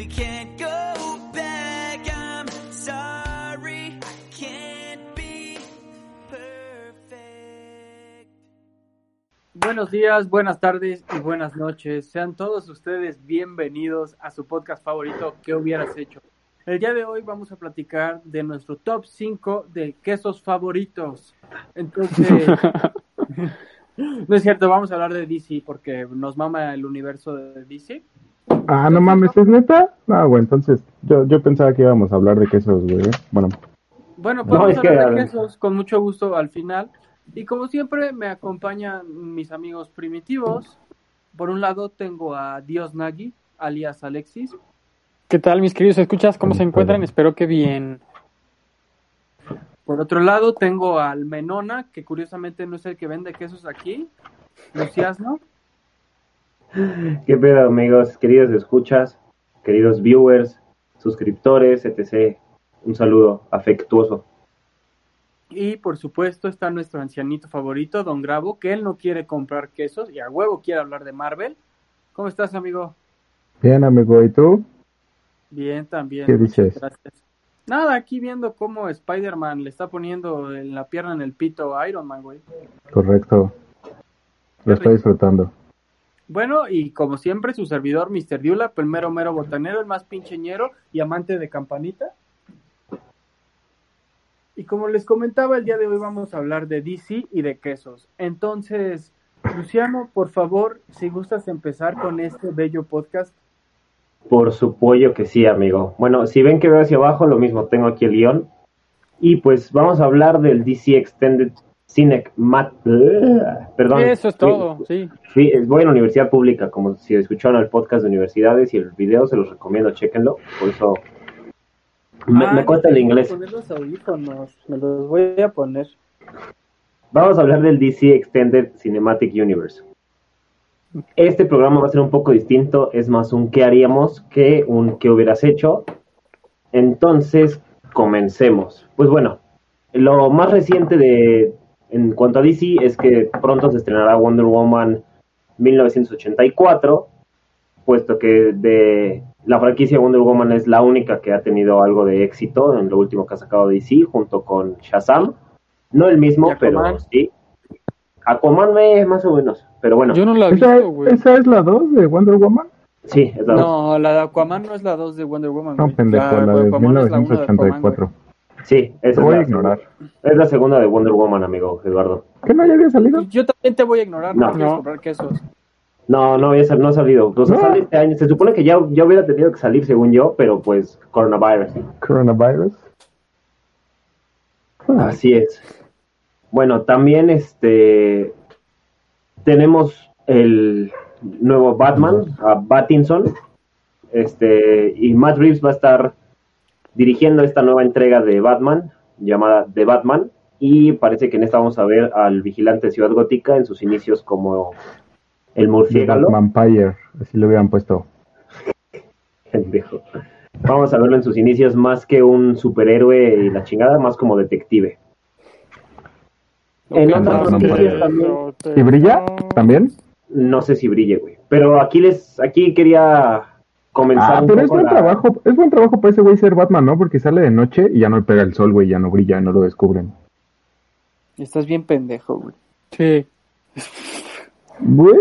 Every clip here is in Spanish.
we can't go back. I'm sorry, I can't be perfect. Buenos días, buenas tardes y buenas noches. Sean todos ustedes bienvenidos a su podcast favorito, ¿Qué hubieras hecho? El día de hoy vamos a platicar de nuestro top 5 de quesos favoritos. Entonces, no es cierto, vamos a hablar de DC porque nos mama el universo de DC. Ah, no mames, ¿es neta? Ah, bueno, entonces yo, yo pensaba que íbamos a hablar de quesos, güey. Bueno, Bueno, No, podemos es que, hablar de quesos con mucho gusto al final. Y como siempre, me acompañan mis amigos primitivos. Por un lado, tengo a Dios Nagi, alias Alexis. ¿Qué tal, mis queridos escuchas? ¿Cómo se encuentran? Espero que bien. Por otro lado, tengo al Menona, que curiosamente no es el que vende quesos aquí. Lucías, ¿no? ¿Qué pedo, amigos, queridos escuchas, queridos viewers, suscriptores, etc. Un saludo afectuoso. Y por supuesto está nuestro ancianito favorito, Don Grabo, que él no quiere comprar quesos y a huevo quiere hablar de Marvel. ¿Cómo estás, amigo? bien, amigo, ¿y tú? Bien, también. ¿Qué dices? Gracias. Nada, aquí viendo cómo Spider-Man le está poniendo en la pierna en el pito a Iron Man, güey. Correcto. Lo estoy disfrutando. Bueno, y como siempre, su servidor, Mr. Diula, el mero mero botanero, el más pincheñero y amante de campanita. Y como les comentaba, el día de hoy vamos a hablar de DC y de quesos. Entonces, Luciano, por favor, si gustas empezar con este bello podcast. Por supuesto que sí, amigo. Bueno, si ven que veo hacia abajo, lo mismo, tengo aquí el guion. Y pues vamos a hablar del DC Extended Cinematic... Perdón. Eso es todo, sí. Sí, voy a la universidad pública, como si escucharon el podcast de universidades y el video, se los recomiendo, chéquenlo. Por eso me, Ah, me cuesta el inglés. poner los audífonos, me los voy a poner. Vamos a hablar del DC Extended Cinematic Universe. Este programa va a ser un poco distinto, es más un qué haríamos que un qué hubieras hecho. Entonces, comencemos. Pues bueno, lo más reciente de en cuanto a DC es que pronto se estrenará Wonder Woman 1984, puesto que de la franquicia Wonder Woman es la única que ha tenido algo de éxito en lo último que ha sacado DC junto con Shazam. No el mismo, pero sí. Aquaman me más o menos, pero bueno, Yo no la he ¿Esa, visto, güey. ¿Esa es la 2 de Wonder Woman? sí, es la No, la de Aquaman no es la 2 de Wonder Woman. No, pendejo, la de Aquaman es la de Aquaman, güey. 1984. Sí, esa Te es a la ignorar. segunda. Es la segunda de Wonder Woman, amigo Eduardo. ¿Qué no ya había salido? Yo también te voy a ignorar, no, No. quieres No. comprar quesos. No, no, sal- no ha salido. O sea, No. sale este año. Se supone que ya, ya hubiera tenido que salir, según yo, pero pues coronavirus. Coronavirus. Ah, Así es. Bueno, también este tenemos el nuevo Batman, a Battinson, este y Matt Reeves va a estar dirigiendo esta nueva entrega de Batman llamada The Batman y parece que en esta vamos a ver al vigilante de Ciudad Gótica en sus inicios como el murciélago. Vampire, así lo hubieran puesto. Pendejo. Vamos a verlo en sus inicios más que un superhéroe y la chingada, más como detective. En otras no, no, noticias no. también, ¿Y brilla? ¿También? no sé si brille, güey. Pero aquí les, aquí quería comenzar Ah, pero es buen la- trabajo, es buen trabajo para ese güey ser Batman, ¿no? Porque sale de noche y ya no le pega el sol, güey, ya no brilla, no lo descubren. Estás bien pendejo, güey. Sí. Güey.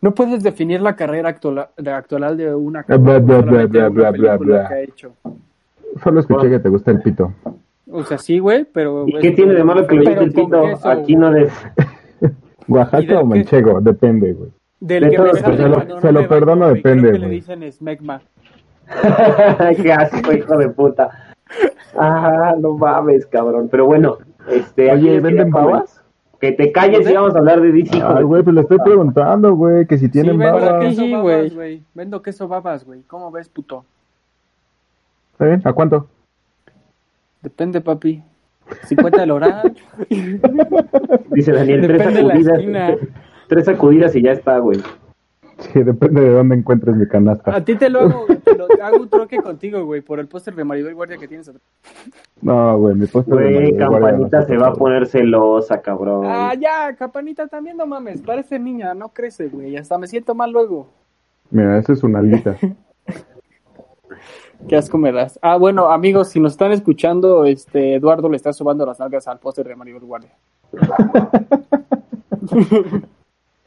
No puedes definir la carrera actual de, actual de una Bla, bla, bla, bla, una bla, bla, película bla. que ha hecho. Solo escuché que te gusta el pito. O sea, sí, güey, pero... ¿Y qué tiene de malo que lo pero dice el pito? queso, Aquí no les... ¿Y Oaxaca o manchego, depende, güey. Del de que me se lo- cuando se no lo me perdono, depende, Creo que le dicen esmegma. Qué asco, hijo de puta. Ah, no mames, cabrón. Pero bueno, este... Oye, ¿venden babas? Que te calles y vamos a hablar de DC, Ay, güey, pues le estoy preguntando, güey, que si Sí, tienen vendo baba. que queso sí, babas, güey. Vendo queso babas, güey. ¿Cómo ves, puto? ¿Está bien? ¿A cuánto? Depende, papi. 50 del oral. Dice Daniel, tres Depende de la esquina. Tres sacudidas y ya está, güey. Sí, depende de dónde encuentres mi canasta. A ti te lo hago, te lo hago un troque contigo, güey, por el póster de Maribel Guardia que tienes atrás. No, güey, mi póster de Güey, Maribel Guardia Campanita no se va a poner celosa, cabrón. Ah, ya, Capanita también, no mames. Parece niña, no crece, güey. Hasta me siento mal luego. Mira, esa es una alguita. Qué asco me das. Ah, bueno, amigos, si nos están escuchando, este Eduardo le está subando las nalgas al póster de Maribel Guardia.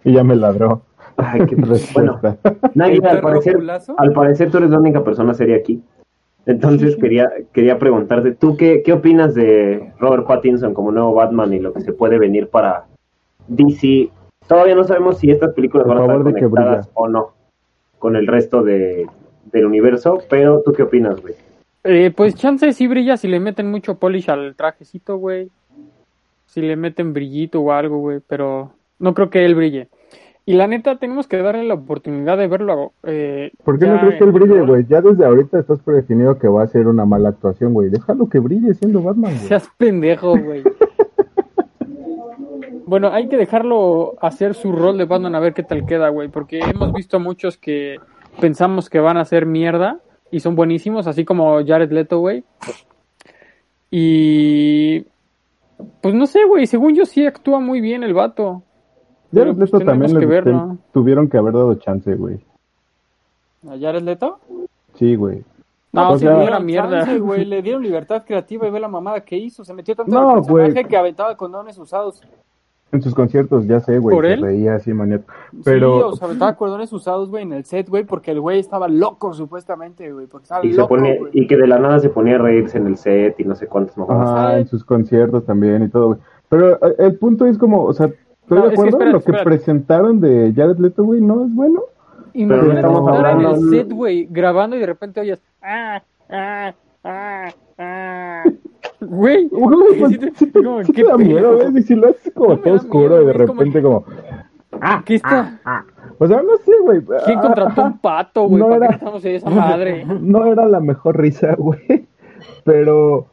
Y ya me ladró. Ay, qué bueno. Respuesta. Nagui, ¿El al parecer, al parecer tú eres la única persona seria aquí. Entonces quería, quería preguntarte, ¿tú qué, qué opinas de Robert Pattinson como nuevo Batman y lo que se puede venir para DC? Todavía no sabemos si estas películas Por van a estar conectadas o no con el resto de, del universo, pero ¿tú qué opinas, güey? Eh, pues chance sí brilla si le meten mucho polish al trajecito, güey. Si le meten brillito o algo, güey, pero no creo que él brille. Y la neta, tenemos que darle la oportunidad de verlo. Eh, ¿Por qué no crees que él brille, güey? Ya desde ahorita estás predefinido que va a ser una mala actuación, güey. Déjalo que brille siendo Batman, güey. Seas pendejo, güey. Bueno, hay que dejarlo hacer su rol de Batman a ver qué tal queda, güey, porque hemos visto a muchos que pensamos que van a hacer mierda y son buenísimos, así como Jared Leto, güey. Y pues no sé, güey, según yo sí actúa muy bien el vato. Ya pero, pues, esto también tuvieron que haber dado chance, güey. ¿A Jared Leto? Sí, güey. No, O sí, sea- dieron mierda. chance, güey, le dieron libertad creativa y ve la mamada que hizo. Se metió tanto No, en el personaje güey. que aventaba condones usados. En sus conciertos, ya sé, güey. ¿Por Se él? reía así, maniaco. Sí, Pero, o sea, aventaba cordones usados, güey, en el set, güey, porque el güey estaba loco, supuestamente, güey, porque estaba Y, se loco, pone, güey. y que de la nada se ponía a reírse en el set y no sé cuántas mamadas. ah, en sus conciertos también y todo, güey. Pero eh, el punto es como, o sea, ¿estoy No, de es que acuerdo? espérate, Lo que espérate. presentaron de Jared Leto, güey, no es bueno. Imagínate estamos estar en hablando- el set, güey, grabando y de repente oyes. Ah, ah, ah, ah. Güey, Güey, pues, sí te- sí te, como, sí qué da miedo, güey. Y si lo haces como No todo oscuro miedo, y de como- repente como... ¿Qué está? O sea, no sé, güey. ¿Quién Ah, contrató un pato, güey? No ¿Para era- qué en esa madre? no era la mejor risa, güey. Pero.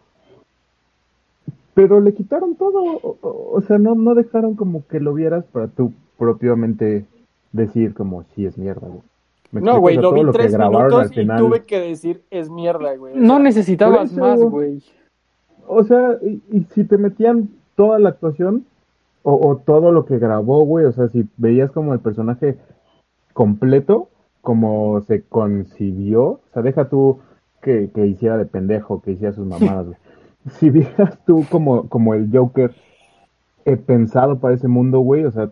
Pero le quitaron todo. O, o- o sea, no, no dejaron como que lo vieras para tú propiamente decir como si es mierda, güey. ¿Me No, güey, lo vi tres minutos al final- y tuve que decir, es mierda, güey. O No necesitabas eso- más, güey. O sea, y, y si te metían toda la actuación o, o todo lo que grabó, güey, o sea, si veías como el personaje completo, como se concibió, o sea, deja tú que, que hiciera de pendejo, que hiciera sus mamadas, güey. Si vieras tú como, como el Joker eh, pensado para ese mundo, güey, o sea,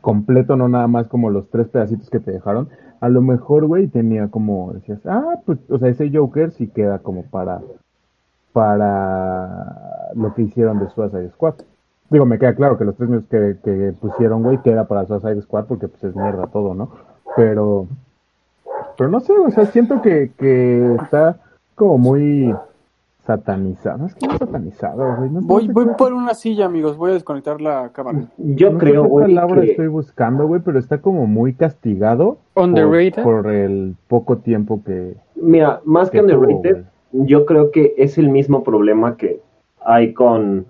completo, no nada más como los tres pedacitos que te dejaron, a lo mejor, güey, tenía como, decías, ah, pues, o sea, ese Joker sí queda como para, para lo que hicieron de Suicide Squad. Digo, me queda claro que los tres minutos que, que pusieron, güey, queda para Suicide Squad porque pues es mierda todo, ¿no? Pero, pero no sé, o sea, siento que, que está como muy satanizado. Es que no satanizado, güey. No Voy, voy por una silla, amigos. Voy a desconectar la cámara. Yo no creo, güey, palabra que... estoy buscando, güey, pero está como muy castigado por, Underrated. por el poco tiempo que... Mira, más que que tuvo, underrated, yo creo que es el mismo problema que hay con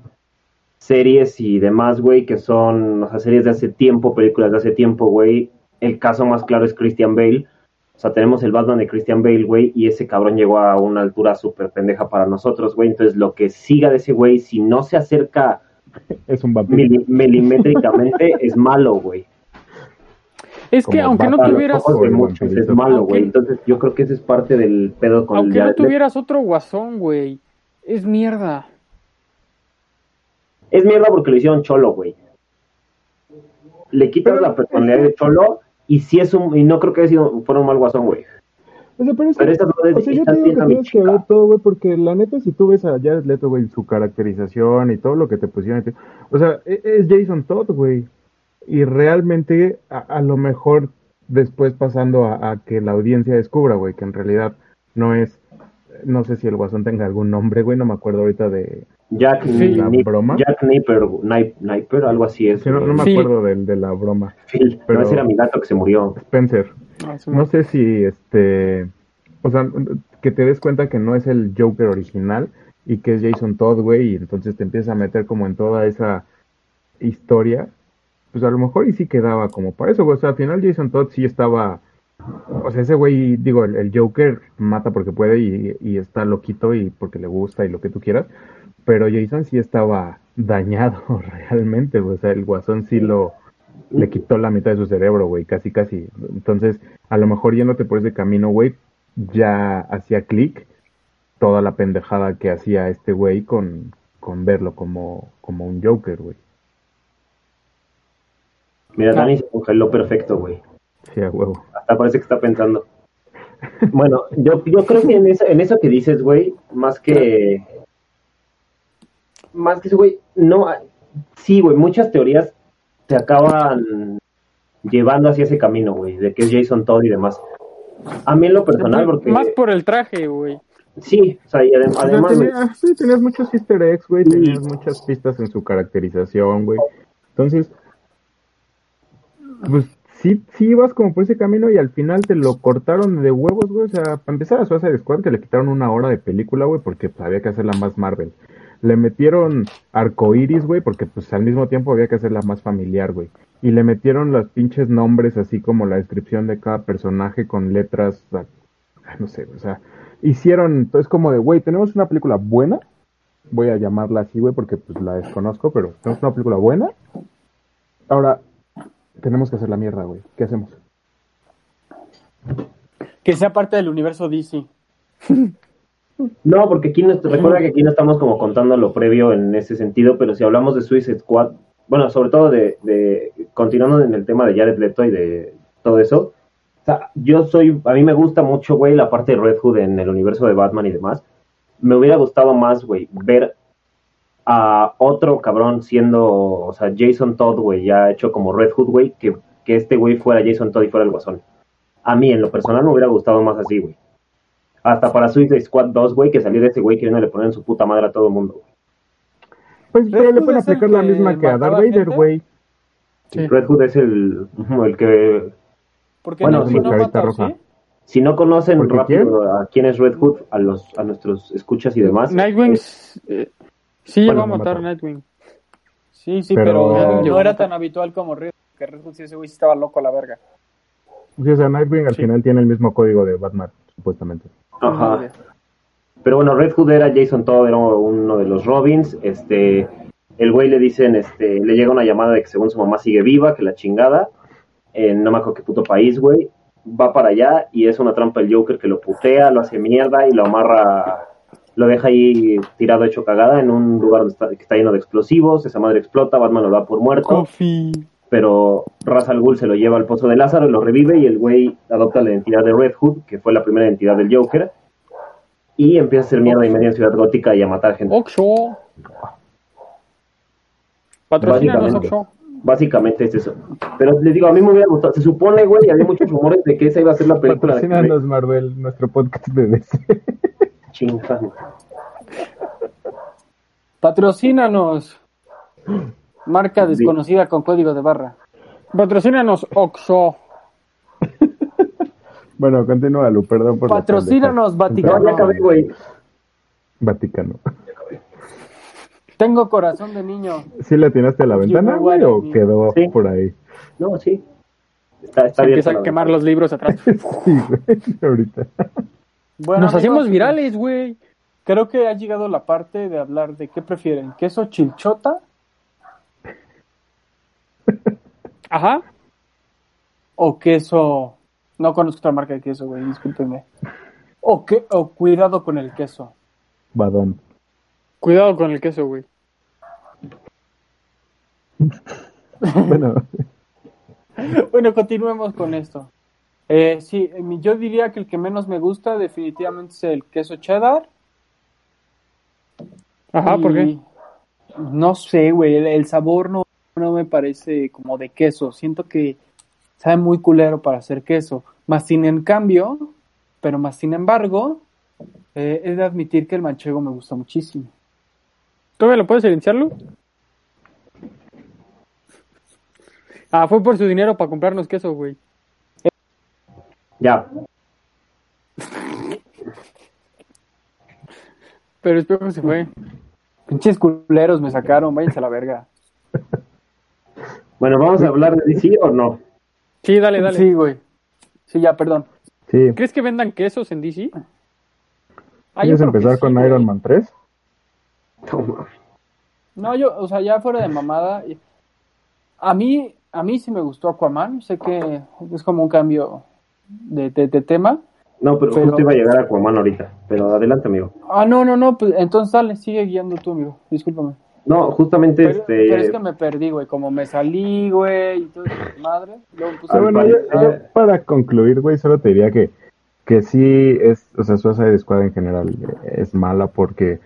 series y demás, güey, que son, o sea, series de hace tiempo, películas de hace tiempo, güey. El caso más claro es Christian Bale. O sea, tenemos el Batman de Christian Bale, güey, y ese cabrón llegó a una altura súper pendeja para nosotros, güey. Entonces, lo que siga de ese güey, si no se acerca Es un mili- milimétricamente, es malo, güey. Es que Como aunque no tuvieras, ojos de muchos es vampirito. malo, Aunque- güey. Entonces, yo creo que ese es parte del pedo con el aunque no tuvieras otro guasón, güey, es mierda. Es mierda porque lo hicieron cholo, güey. Le quitas Pero- la personalidad de cholo y si es un y no creo que haya sido fuera un mal guasón, güey. O sea, pero, es que- o sea, yo te digo que tienes que ver todo, güey, porque la neta, si tú ves a Jared Leto, güey, su caracterización y todo lo que te pusieron, te- o sea, e- es Jason Todd, güey. Y realmente, a, a lo mejor después pasando a, a que la audiencia descubra, güey, que en realidad no es no sé si el guasón tenga algún nombre, güey, no me acuerdo ahorita de... Jack, Sí. ¿La Nip- broma? Jack Nipper, Nip- Nipper, algo así es. Sí, no, no me Sí. acuerdo del, de la broma. Phil, pero- pero ese era mi gato que se murió. Spencer. Ah, sí, No sé si este, o sea, que te des cuenta que no es el Joker original y que es Jason Todd, güey, y entonces te empiezas a meter como en toda esa historia, pues a lo mejor y sí quedaba como para eso, güey. O sea, al final Jason Todd sí estaba, o sea, ese güey, digo, el, el Joker mata porque puede y, y está loquito y porque le gusta y lo que tú quieras, pero Jason sí estaba dañado realmente, o sea, el guasón sí lo le quitó la mitad de su cerebro, güey, casi, casi. Entonces, a lo mejor yéndote por ese camino, güey, ya hacía clic toda la pendejada que hacía este güey con, con verlo como, como un Joker, güey. Mira. Dani se congeló perfecto, güey. Sí, a huevo. Hasta parece que está pensando. Bueno, yo, yo creo que en eso, en eso que dices, güey, más que. Más que eso, güey, no. Sí, güey, muchas teorías te acaban llevando hacia ese camino, güey, de que es Jason Todd y demás. A mí en lo personal, porque. Más por el traje, güey. Sí, o sea, y adem- además, güey, tenía- sí, tenías muchos easter eggs, güey, Sí. tenías muchas pistas en su caracterización, güey. Entonces, pues sí, sí ibas como por ese camino y al final te lo cortaron de huevos, güey. O sea, para empezar a Suicide Squad que le quitaron una hora de película, güey, porque pues, había que hacerla más Marvel. Le metieron arcoiris, güey, porque pues al mismo tiempo había que hacerla más familiar, güey. Y le metieron los pinches nombres, así como la descripción de cada personaje con letras, no sé, o sea, hicieron, entonces como de, güey, tenemos una película buena, voy a llamarla así, güey, porque pues la desconozco, pero tenemos una película buena. Ahora, tenemos que hacer la mierda, güey. ¿Qué hacemos? Que sea parte del universo DC. No, porque aquí no, recuerda que aquí no estamos como contando lo previo en ese sentido, pero si hablamos de Suicide Squad, bueno, sobre todo de, de continuando en el tema de Jared Leto y de todo eso, o sea, yo soy, a mí me gusta mucho, güey, la parte de Red Hood en el universo de Batman y demás. Me hubiera gustado más, güey, ver a otro cabrón siendo, o sea, Jason Todd, güey, ya hecho como Red Hood, güey, que, que este güey fuera Jason Todd y fuera el guasón. A mí, en lo personal, me hubiera gustado más así, güey. Hasta para Suicide Squad 2, güey, que saliera ese güey queriéndole poner en su puta madre a todo el mundo. güey. Pues pero le pueden aplicar la que misma que a Darth Vader, güey. Sí. Red Hood es el, el que... Porque Bueno, no, si no carita mata, roja. ¿sí? Si no conocen ¿Porque rápido a quién es Red Hood, a los a nuestros escuchas y demás. Nightwing es- eh, sí Bueno, va a matar a. Nightwing. Sí, sí, Pero- pero, no era tan habitual como Red que Red Hood sí, ese güey sí estaba loco a la verga. Sí, o sea, Nightwing al Sí. final tiene el mismo código de Batman, supuestamente. Ajá. Pero bueno, Red Hood era Jason Todd, era uno de los Robins. Este, el güey le dicen, este, le llega una llamada de que según su mamá sigue viva, que la chingada. En no me acuerdo qué puto país, güey. Va para allá y es una trampa el Joker que lo putea, lo hace mierda y lo amarra, lo deja ahí tirado hecho cagada en un lugar donde está, que está lleno de explosivos. Esa madre explota, Batman lo da por muerto. Coffee. pero Ra's al Ghul se lo lleva al pozo de Lázaro, lo revive y el güey adopta la identidad de Red Hood, que fue la primera identidad del Joker, y empieza a hacer mierda y media en Ciudad Gótica y a matar gente. Oxo. Patrocínanos Básicamente. Oxo. Básicamente es eso. Pero les digo, a mí me hubiera gustado. Se supone, güey, y había muchos rumores de que esa iba a ser la película de Patrocínanos, Marvel, nuestro podcast de DC. Chinga. Patrocínanos. Marca desconocida con código de barra. Patrocínanos Oxo. bueno, continúa, Lu, perdón por Patrocínanos, pendeja. No, ya acabé, güey. Vaticano. Tengo corazón de niño. ¿Sí le atinaste a la ventana, güey, o quedó Sí. por ahí? No, sí. Está, está Se bien. empieza a quemar los libros atrás. Sí, güey, ahorita. Bueno, Nos hacemos virales, güey. Creo que ha llegado la parte de hablar de qué prefieren, queso chilchota Ajá. o queso. No conozco otra marca de queso, güey, discúlpenme. O, que, o cuidado con el queso. Badón. Cuidado con el queso, güey. Bueno, Bueno, continuemos con esto. Eh, sí, yo diría que el que menos me gusta definitivamente es el queso cheddar. Ajá, ¿por qué? No sé, güey, el, el sabor no, no me parece como de queso. Siento que sabe muy culero para hacer queso. Más sin en cambio, pero más sin embargo, Eh, es de admitir que el manchego me gusta muchísimo. ¿Todavía lo puedes silenciarlo? Ah, fue por su dinero para comprarnos queso, güey. Ya. Pero espero que se fue. Pinches culeros me sacaron, váyanse a la verga. Bueno, ¿vamos a hablar de DC o no? Sí, dale, dale. Sí, güey. Sí, ya, perdón. Sí. ¿Crees que vendan quesos en DC? Ah, ¿Quieres empezar sí, con güey. Iron Man 3? Toma. No, yo, o sea, ya fuera de mamada, a mí, a mí sí me gustó Aquaman, sé que es como un cambio de, de- de tema. No, pero, Pero- justo iba a llegar a Aquaman ahorita. Pero adelante, amigo. Ah, no, no, no, pues entonces dale, sigue guiando tú, amigo, discúlpame. No, justamente Pero, este. pero es que me perdí, güey, como me salí, güey, y todo eso, madre, luego puse Ah, bueno, yo, para concluir, güey, solo te diría que, que sí es, o sea, Suicide Squad en general es mala porque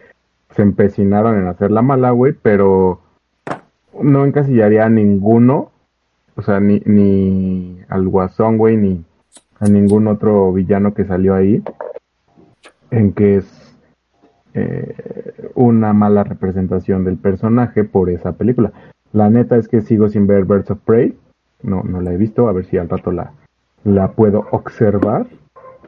se empecinaron en hacerla mala, güey, pero no encasillaría a ninguno, o sea, ni, ni al Guasón, güey, ni a ningún otro villano que salió ahí, en que es eh, una mala representación del personaje por esa película. La neta es que sigo sin ver Birds of Prey, no, no la he visto, a ver si al rato la, la puedo observar.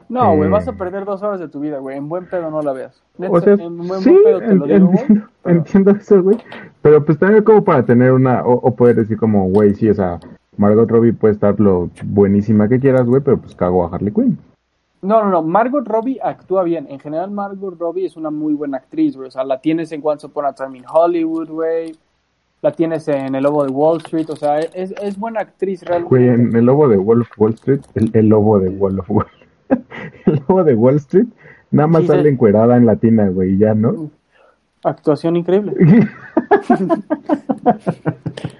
No, güey, Eh. vas a perder dos horas de tu vida, güey, en buen pedo no la veas. Neta, O sea, en buen, sí, buen pedo te lo digo, pero- entiendo eso, güey. Pero pues también como para tener una, o, o poder decir como, güey, sí, o sea, Margot Robbie puede estar lo buenísima que quieras, güey, pero pues cago a Harley Quinn. No, no, no. Margot Robbie actúa bien. En general, Margot Robbie es una muy buena actriz, güey. O sea, la tienes en Once Upon a Time in Hollywood, güey. La tienes en El Lobo de Wall Street. O sea, es, es buena actriz realmente. Güey, en el lobo de Wall Wall Street, el, el lobo de Wall of Wall, el lobo de Wall Street, nada más Sí, sale sí. encuerada en latina, güey, ya, ¿no? Actuación increíble.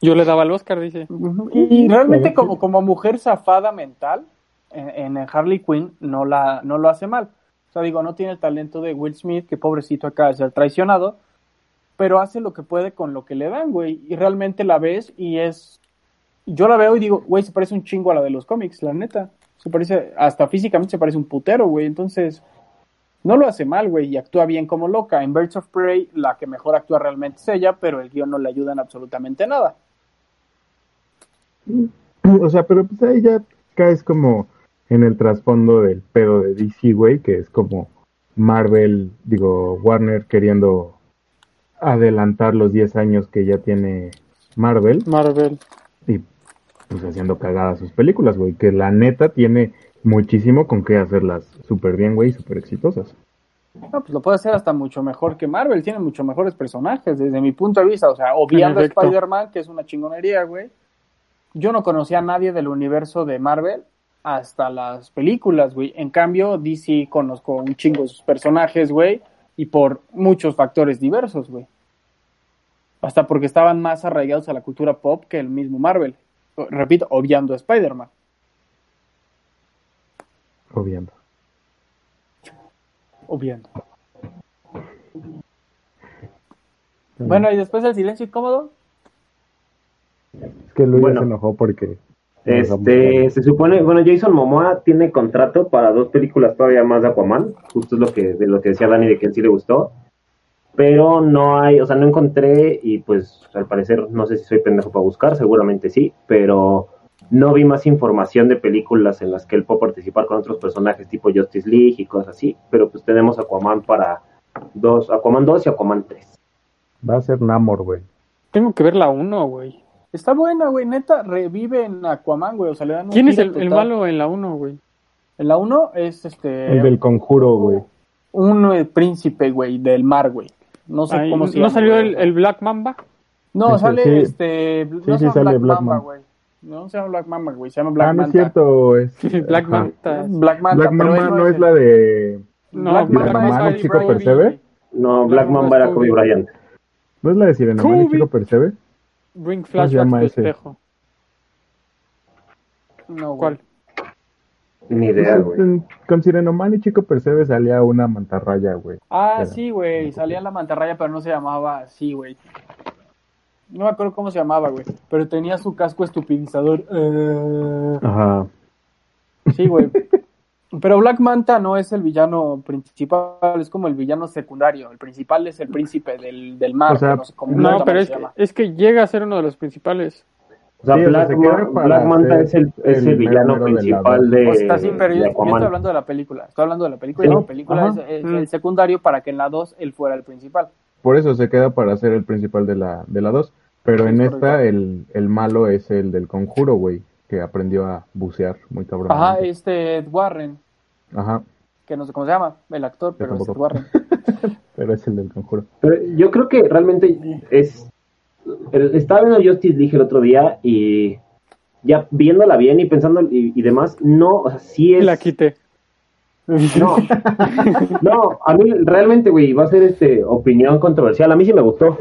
Yo le daba el Oscar, dice. Y, realmente como, como mujer zafada mental, en, en Harley Quinn no, la, no lo hace mal. O sea, digo, no tiene el talento de Will Smith, que pobrecito acaba de ser traicionado, pero hace lo que puede con lo que le dan, güey. Y realmente la ves y es... Yo la veo y digo, güey, se parece un chingo a la de los cómics, la neta. Se parece, hasta físicamente se parece un putero, güey. Entonces, no lo hace mal, güey, y actúa bien como loca. En Birds of Prey, la que mejor actúa realmente es ella, pero el guion no le ayuda en absolutamente nada. O sea, pero pues ahí ya caes como en el trasfondo del pedo de DC, güey, que es como Marvel, digo, Warner queriendo adelantar los 10 años que ya tiene Marvel Marvel. y pues haciendo cagadas sus películas, güey, que la neta tiene muchísimo con qué hacerlas súper bien, güey, súper exitosas. No, pues lo puede hacer hasta mucho mejor que Marvel. Tiene mucho mejores personajes desde mi punto de vista. O sea, obviando a. Spider-Man, que es una chingonería, güey. Yo no conocía a nadie del universo de Marvel hasta las películas, güey. En cambio, DC conozco un chingo de sus personajes, güey. Y por muchos factores diversos, güey. Hasta porque estaban más arraigados a la cultura pop que el mismo Marvel. Repito, obviando a Spider-Man. Obviando. Obviando. Bueno, y después el silencio incómodo. Es que Luis Bueno. se enojó porque... Este, se supone, bueno, Jason Momoa tiene contrato para dos películas todavía más de Aquaman, justo es lo que, de lo que decía Dani de que él sí le gustó, pero no hay, o sea, no encontré y pues al parecer no sé si soy pendejo para buscar, seguramente sí, pero no vi más información de películas en las que él puede participar con otros personajes tipo Justice League y cosas así, pero pues tenemos Aquaman para dos, Aquaman 2 y Aquaman 3. Va a ser Namor, güey. Tengo que ver la 1, güey. Está buena, güey, neta, revive en Aquaman, güey, o sea, le dan un ¿Quién es el, el malo en la 1, güey? En la 1 es este El del conjuro, güey. un eh, príncipe, güey, del mar, güey. No sé Ay, cómo se ¿No llama. salió el, el Black Mamba? No, sale sí. este no Sí, se sí llama sale Black, Black Mamba, güey. No se llama Black Mamba, güey, se llama Black ah, no es Manta. cierto, es... Black. Manta. Black Manta, Black Mamba no es el- la de... No, Black Black Mamba es es Kobe chico Percebe? No, Black Black Mamba era Kobe. Bryant. ¿No es la de Kobe. Chico Percebe? Bring ¿Cómo se llama flashback to ese? espejo. No, güey. ¿Cuál? Ni idea, güey. Pues, en- con Sirenomán y Chico Percebe salía una mantarraya, güey. Ah, Pero- sí, güey, salía en la mantarraya, pero no se llamaba así, güey. No me acuerdo cómo se llamaba, güey, pero tenía su casco estupidizador. Eh, Ajá. Sí, güey. Pero Black Manta no es el villano principal, es como el villano secundario. El principal es el príncipe del, del mar. O sea, no sé cómo- No, pero es que, es que llega a ser uno de los principales. O sea, Sí, o sea, Black, Black Manta es el, es el el villano principal de, O sea, sí, pero yo, de yo estoy hablando de la película. Estoy hablando de la película. Sí. La película Ajá. es, es Mm. el secundario para que en la 2 él fuera el principal. Por eso se queda para ser el principal de la de la 2. Pero Sí, en es esta el, el malo es el del conjuro, güey, que aprendió a bucear muy cabrón. Ajá, este Ed Warren, Ajá, que no sé cómo se llama, el actor, pero es Ed tampoco. Warren. pero es el del conjuro. Pero yo creo que realmente es. el- Estaba viendo Justice League el otro día y ya viéndola bien y pensando y, y demás, no, o sea, sí Y es. la quité. No, no, a mí realmente, güey, va a ser este opinión controversial. A mí sí me gustó.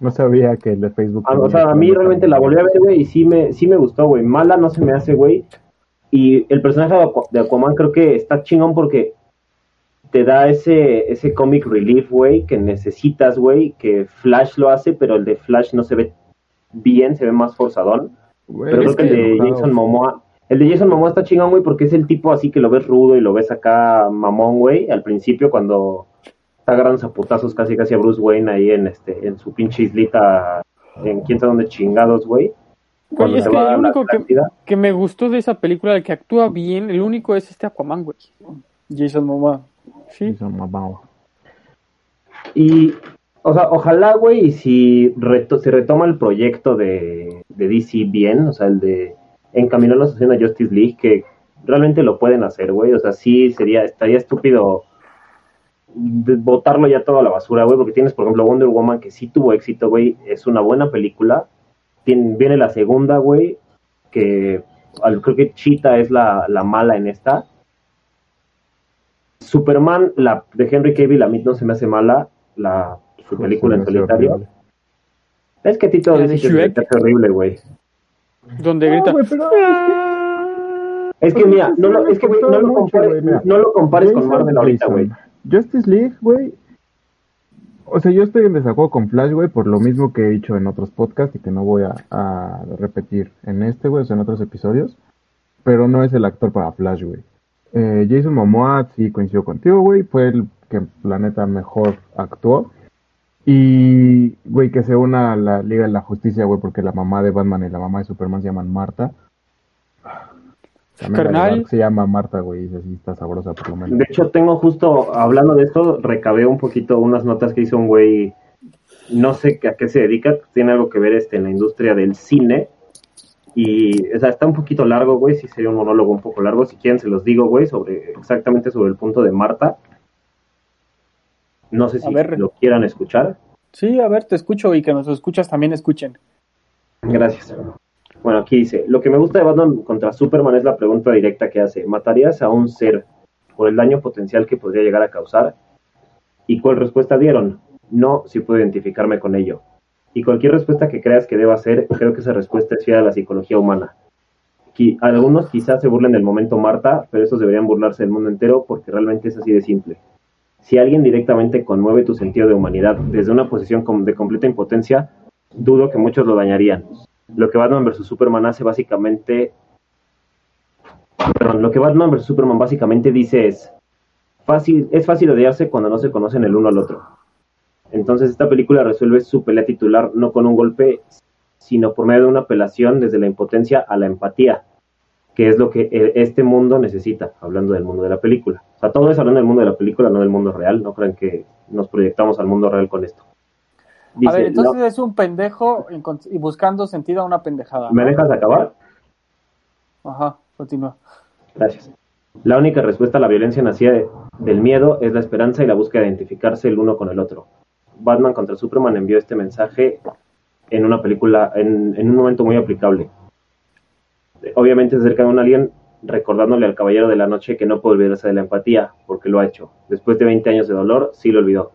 No sabía que el de Facebook. A- Ah, o sea, a mí realmente la volví a ver, güey, y sí me, sí me gustó, güey. Mala no se me hace, güey. Y el personaje de Aqu- de Aquaman creo que está chingón porque te da ese, ese comic relief, güey, que necesitas, güey, que Flash lo hace, pero el de Flash no se ve bien, se ve más forzadón. Pero creo que el de enojado. Jason Momoa, el de Jason Momoa está chingón, güey, porque es el tipo así que lo ves rudo y lo ves acá mamón, güey, al principio cuando está agarrando zaputazos casi casi a Bruce Wayne ahí en este en su pinche islita en quién sabe dónde chingados, güey. Cuando Oye, es que el único que, me gustó de esa película, el que actúa bien, el único es este Aquaman, güey. Jason Momoa. Sí. Jason Momoa. Y, o sea, ojalá, güey, y si reto- se retoma el proyecto de, de DC bien, o sea, el de encaminarlos haciendo a Justice League, que realmente lo pueden hacer, güey. O sea, sí sería, estaría estúpido botarlo ya todo a la basura, güey, porque tienes, por ejemplo, Wonder Woman, que sí tuvo éxito, güey, es una buena película. Tien- viene la segunda, güey, que al- creo que Cheetah es la, la mala en esta. Superman, la de Henry Cavill, a mí no se me hace mala, la, su película en solitario. horrible. Es que a ti todo La de dice que Shrek. hace horrible, güey. Donde No, grita. pero Es que Pues mira, es no lo, es que, no lo compares, no lo compares con Marvel ahorita, güey. Justice League, güey. O sea, yo estoy en desacuerdo con Flash, güey, por lo mismo que he dicho en otros podcasts y que no voy a, repetir en este, güey, o sea, en otros episodios. Pero no es el actor para Flash, güey. Eh, Jason Momoa, sí coincido contigo, güey, fue el que la neta mejor actuó. Y, güey, que se una a la Liga de la Justicia, güey, porque la mamá de Batman y la mamá de Superman se llaman Marta. Carnal. Se llama Marta, güey, y así está sabrosa por lo menos. De hecho, tengo justo, hablando de esto, recabé un poquito unas notas que hizo un güey, no sé a qué se dedica, tiene algo que ver este en la industria del cine. Y, o sea, está un poquito largo, güey, sí sería un monólogo un poco largo, si quieren se los digo, güey, sobre, exactamente sobre el punto de Marta. No sé si lo quieran escuchar. Sí, a ver, te escucho y que nos escuchas también escuchen. Gracias. Bueno, aquí dice, lo que me gusta de Batman contra Superman es la pregunta directa que hace, ¿matarías a un ser por el daño potencial que podría llegar a causar? ¿Y cuál respuesta dieron? No, si puedo identificarme con ello. Y cualquier respuesta que creas que deba hacer, creo que esa respuesta es fiel a la psicología humana. Algunos quizás se burlen del momento Marta, pero esos deberían burlarse del mundo entero porque realmente es así de simple. Si alguien directamente conmueve tu sentido de humanidad desde una posición de completa impotencia, dudo que muchos lo dañarían. Lo que Batman vs Superman hace básicamente, perdón, lo que Batman vs Superman básicamente dice es fácil, es fácil odiarse cuando no se conocen el uno al otro. Entonces esta película resuelve su pelea titular no con un golpe, sino por medio de una apelación desde la impotencia a la empatía, que es lo que eh, este mundo necesita, hablando del mundo de la película. O sea, todo es hablando del mundo de la película, no del mundo real. No crean que nos proyectamos al mundo real con esto. A ver, entonces "No- es un pendejo y buscando sentido a una pendejada. ¿Me dejas acabar? Ajá, continúa. Gracias. La única respuesta a la violencia nacida de- del miedo es la esperanza y la búsqueda de identificarse el uno con el otro. Batman contra Superman envió este mensaje en una película, en, en un momento muy aplicable. Obviamente acerca de un alien recordándole al Caballero de la Noche que no puede olvidarse de la empatía, porque lo ha hecho. Después de 20 años de dolor, sí lo olvidó.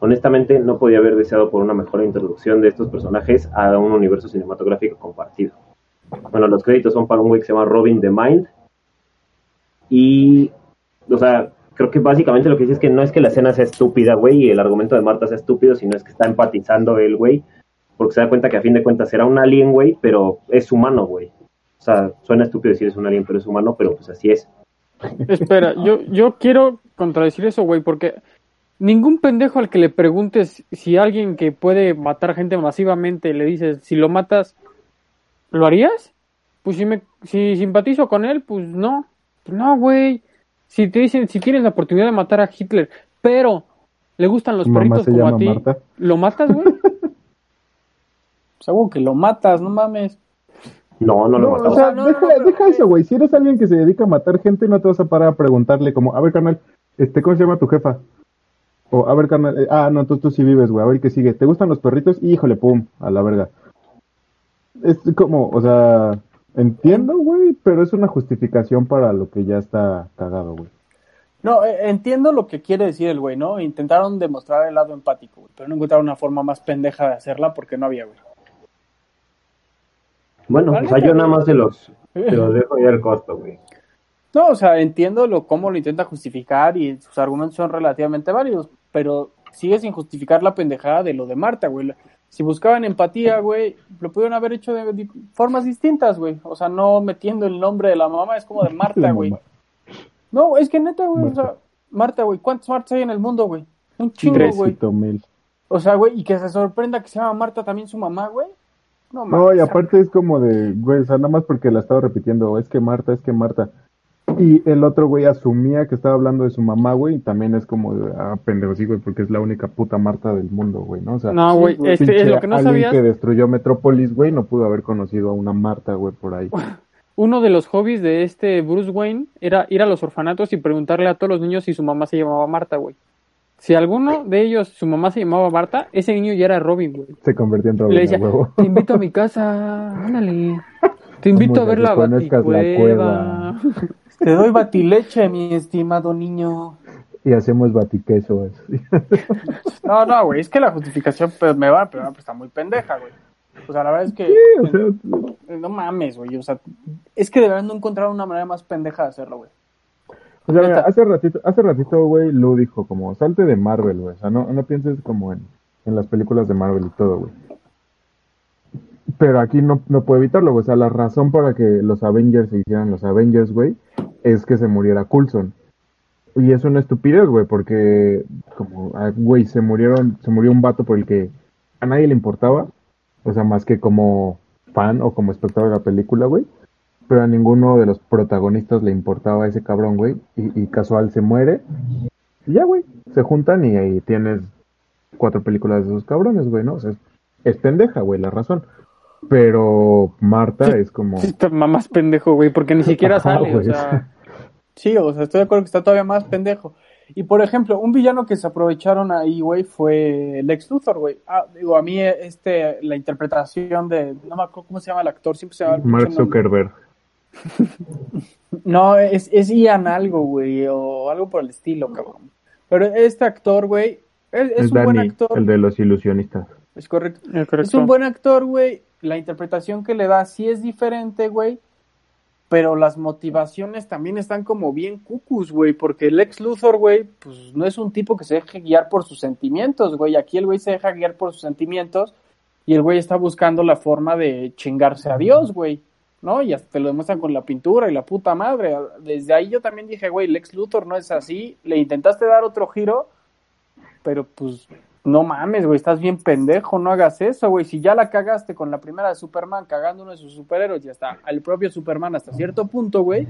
Honestamente, no podía haber deseado por una mejor introducción de estos personajes a un universo cinematográfico compartido. Bueno, los créditos son para un güey que se llama Robin the Mind, y, o sea, creo que básicamente lo que dice es que no es que la escena sea estúpida, güey, y el argumento de Marta sea estúpido, sino es que está empatizando él, güey, porque se da cuenta que a fin de cuentas será un alien, güey, pero es humano, güey. O sea, suena estúpido decir es un alien, pero es humano, pero pues así es. Espera, yo, yo quiero contradecir eso, güey, porque ningún pendejo al que le preguntes si alguien que puede matar gente masivamente le dices, si lo matas, ¿lo harías? Pues si me, si simpatizo con él, pues no. Pues no, güey. Si te dicen, si tienes la oportunidad de matar a Hitler, pero le gustan los ¿Tu mamá perritos como a ti, Marta? ¿lo matas, güey? Seguro que lo matas, no mames. No, no lo No, matamos. o sea, no, no, deja, no, deja eso, güey. Si eres alguien que se dedica a matar gente, no te vas a parar a preguntarle como, a ver, carnal, este, ¿cómo se llama tu jefa? O, a ver, carnal, eh, ah, no, tú, tú sí vives, güey, a ver qué sigue. ¿Te gustan los perritos? Híjole, pum, a la verga. Es como, o sea, entiendo, güey, pero es una justificación para lo que ya está cagado, güey. No, eh, entiendo lo que quiere decir el güey, ¿no? Intentaron demostrar el lado empático, güey, pero no encontraron una forma más pendeja de hacerla porque no había, güey. Bueno, o sea, yo nada más se los, se los dejo ya el costo, güey. No, o sea, entiendo lo, cómo lo intenta justificar y sus argumentos son relativamente válidos, pero sigue sin justificar la pendejada de lo de Marta, güey. Si buscaban empatía, güey, lo pudieron haber hecho de, formas distintas, güey. O sea, no metiendo el nombre de la mamá, es como de Marta, güey. No, es que neta, güey, o sea, Marta, güey, ¿cuántas Martas hay en el mundo, güey? Un chingo, güey. O sea, güey, y que se sorprenda que se llama Marta también su mamá, güey. No, No, y aparte es como de, güey, o sea, nada más porque la estaba repitiendo, es que Marta, es que Marta. Y el otro güey asumía que estaba hablando de su mamá, güey, y también es como ah, pendejo, sí, güey, porque es la única puta Marta del mundo, güey, ¿no? O sea, No, güey, güey, pinche es lo que no alguien sabías. que destruyó Metrópolis, güey, no pudo haber conocido a una Marta, güey, por ahí. Uno de los hobbies de este Bruce Wayne era ir a los orfanatos y preguntarle a todos los niños si su mamá se llamaba Marta, güey. Si alguno de ellos, su mamá se llamaba Marta, ese niño ya era Robin, güey. Se convirtió en Robin, Le a decía, huevo. te invito a mi casa, ándale. Te invito a ver la la baticueva. Te doy batileche, mi estimado niño. Y hacemos batiqueso. así. No, no, güey, es que la justificación pues, me va, pero pues, está muy pendeja, güey. O sea, la verdad es que o sea, no mames, güey, o sea, es que de verdad no encontraron una manera más pendeja de hacerlo, güey. O sea, mira, hace ratito, hace ratito, güey, Lu dijo como, salte de Marvel, güey. O sea, no, no pienses como en, en las películas de Marvel y todo, güey. Pero aquí no, no puedo evitarlo, güey. O sea, la razón para que los Avengers se hicieran los Avengers, güey, es que se muriera Coulson. Y es una estupidez, güey, porque, como, ah, güey, se murieron, se murió un vato por el que a nadie le importaba. O sea, más que como fan o como espectador de la película, güey pero a ninguno de los protagonistas le importaba ese cabrón, güey, y, casual se muere, y ya, güey, se juntan y ahí tienes cuatro películas de esos cabrones, güey, ¿no? O sea, es, es pendeja, güey, la razón. Pero Marta es como... Sí, está más pendejo, güey, porque ni siquiera Ajá, sale, o sea. Sí, o sea, estoy de acuerdo que está todavía más pendejo. Y por ejemplo, un villano que se aprovecharon ahí, güey, fue Lex Luthor, güey. Ah, digo, a mí este, la interpretación de, no me acuerdo cómo se llama el actor, siempre se llama el Mark. Zuckerberg. No, es, es Ian algo, güey, o algo por el estilo, cabrón. Pero este actor, güey, es, es Es un buen Danny, actor. el de los ilusionistas. Es correcto. Es correcto. Es un buen actor, güey. La interpretación que le da sí es diferente, güey. Pero las motivaciones también están como bien cucus, güey. Porque el ex Luthor, güey, pues no es un tipo que se deje guiar por sus sentimientos, güey. Aquí el güey se deja guiar por sus sentimientos. Y el güey está buscando la forma de chingarse a Dios, güey. ¿No? Y hasta te lo demuestran con la pintura y la puta madre. Desde ahí yo también dije, güey, Lex Luthor no es así. Le intentaste dar otro giro, pero pues no mames, güey, estás bien pendejo, no hagas eso, güey. Si ya la cagaste con la primera de Superman, cagando uno de sus superhéroes, ya está, al propio Superman hasta cierto punto, güey,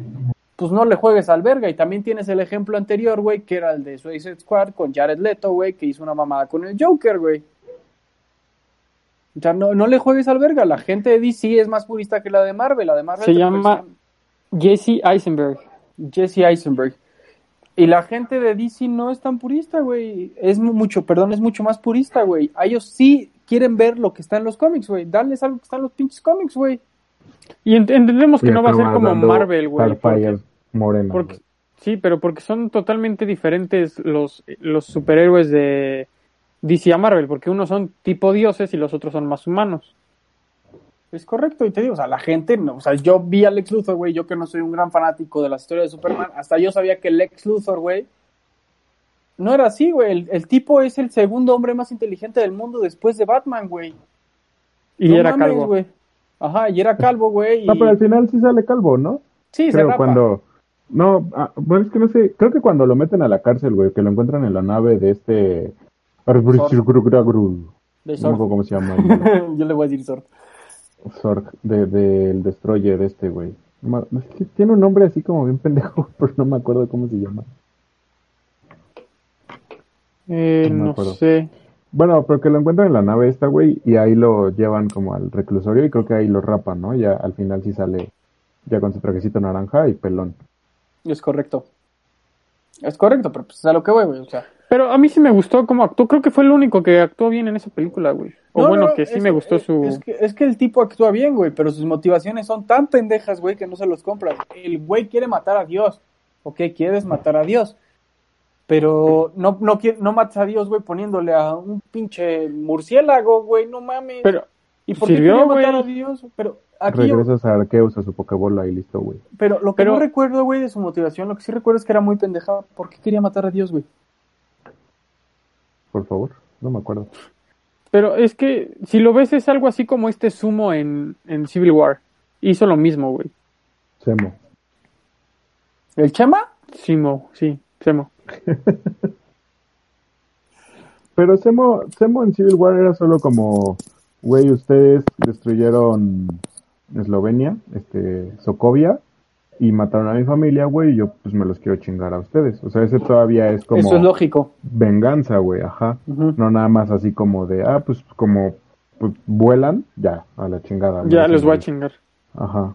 pues no le juegues al verga. Y también tienes el ejemplo anterior, güey, que era el de Suicide Squad con Jared Leto, güey, que hizo una mamada con el Joker, güey. O sea, no, no le juegues al verga. La gente de DC es más purista que la de Marvel. La de Marvel Se llama Jesse Eisenberg. Jesse Eisenberg. Y la gente de DC no es tan purista, güey. Es mu- mucho, perdón, es mucho más purista, güey. A ellos sí quieren ver lo que está en los cómics, güey. Darles algo que está en los pinches cómics, güey. Y ent- entendemos que no va a ser como Marvel, güey. Porque, morena, porque- sí, pero porque son totalmente diferentes los, los superhéroes de DC a Marvel. Porque unos son tipo dioses y los otros son más humanos. Es correcto, y te digo, o sea, la gente, no, o sea, yo vi a Lex Luthor, güey, yo que no soy un gran fanático de la historia de Superman, hasta yo sabía que Lex Luthor, güey, no era así, güey. El, el tipo es el segundo hombre más inteligente del mundo después de Batman, güey. Y No era mames, calvo. güey. Ajá, y era calvo, güey. y- No, pero al final sí sale calvo, ¿no? Sí, se Creo rapa. cuando, No, ah, bueno, es que no sé, creo que cuando lo meten a la cárcel, güey, que lo encuentran en la nave de este... De No acuerdo cómo se llama. Yo le voy a decir Zorg. Zorg, de, del destroyer de este, güey. Tiene un nombre así como bien pendejo, pero no me acuerdo cómo se llama. Eh, No sé. Bueno, pero que lo encuentran en la nave esta, güey, y ahí lo llevan como al reclusorio y creo que ahí lo rapan, ¿no? Ya al final sí sale ya con su trajecito naranja y pelón. Es correcto. Es correcto, pero pues es a lo que voy, güey. O sea, Pero a mí sí me gustó cómo actuó. Creo que fue el único que actuó bien en esa película, güey. O No, bueno, no, que sí es- me gustó es- su... Es que, es que el tipo actúa bien, güey, pero sus motivaciones son tan pendejas, güey, que no se los compras. El güey quiere matar a Dios. Ok, quieres matar a Dios. Pero no, no, quiere- no matas a Dios, güey, poniéndole a un pinche murciélago, güey, no mames. Pero ¿Y por qué sirvió, quería matar a. Dios? Pero aquí yo- Regresas a Arceus a su Pokébola y listo, güey. pero lo que Pero- no recuerdo, güey, de su motivación, lo que sí recuerdo es que era muy pendeja. ¿Por qué quería matar a Dios, güey? Por favor, no me acuerdo. Pero es que si lo ves es algo así como este sumo en, en Civil War. Hizo lo mismo, güey. Semo. ¿El Chema? Simo, sí, Semo. Pero Semo, Semo en Civil War era solo como, güey, ustedes destruyeron Eslovenia, este, Sokovia, y mataron a mi familia, güey, y yo pues me los quiero chingar a ustedes. O sea, ese todavía es como Eso es lógico. venganza, güey, ajá. No nada más así como de, ah, pues como pues, vuelan, ya, a la chingada. Ya los voy a chingar. Ajá.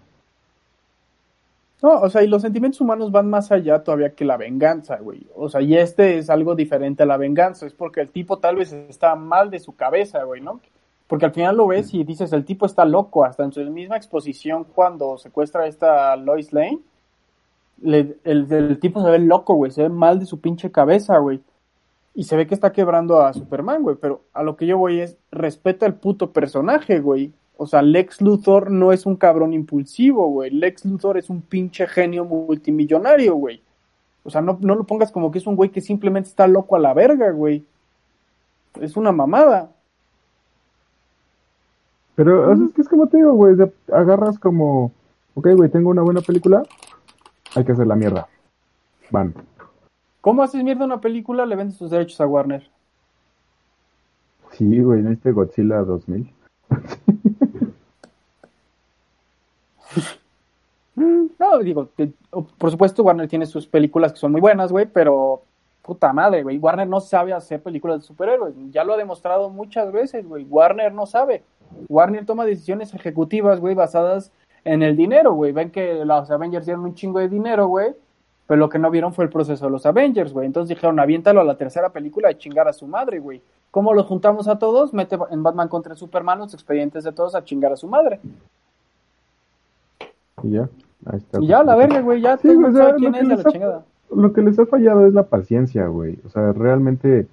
No, o sea, y los sentimientos humanos van más allá todavía que la venganza, güey. O sea, y este es algo diferente a la venganza. Es porque el tipo tal vez está mal de su cabeza, güey, ¿no? Porque al final lo ves y dices, el tipo está loco. Hasta en su misma exposición cuando secuestra a esta Lois Lane, le- el, el tipo se ve loco, güey. Se ve mal de su pinche cabeza, güey. Y se ve que está quebrando a Superman, güey. Pero a lo que yo voy es, respeta el puto personaje, güey. O sea, Lex Luthor no es un cabrón impulsivo, güey. Lex Luthor es un pinche genio multimillonario, güey. O sea, no, no lo pongas como que es un güey que simplemente está loco a la verga, güey. Es una mamada. Pero o sea, es que es como te digo, güey, agarras como, ok, güey, tengo una buena película, hay que hacer la mierda. Van. ¿Cómo haces mierda una película? Le vendes tus derechos a Warner. Sí, güey, ¿no viste Godzilla 2000? No, digo, que, por supuesto Warner tiene sus películas que son muy buenas, güey, pero puta madre, güey. Warner no sabe hacer películas de superhéroes. Ya lo ha demostrado muchas veces, güey. Warner no sabe. Warner toma decisiones ejecutivas, güey, basadas en el dinero, güey. Ven que los Avengers dieron un chingo de dinero, güey. Pero lo que no vieron fue el proceso de los Avengers, güey. Entonces dijeron, aviéntalo a la tercera película de chingar a su madre, güey. ¿Cómo los juntamos a todos? Mete en Batman contra Superman los expedientes de todos a chingar a su madre. Y ya, ahí está. Y ya, la verga, güey, ya Sí, mundo o sea, quién lo es de la ha- chingada. Lo que les ha fallado es la paciencia, güey. O sea, realmente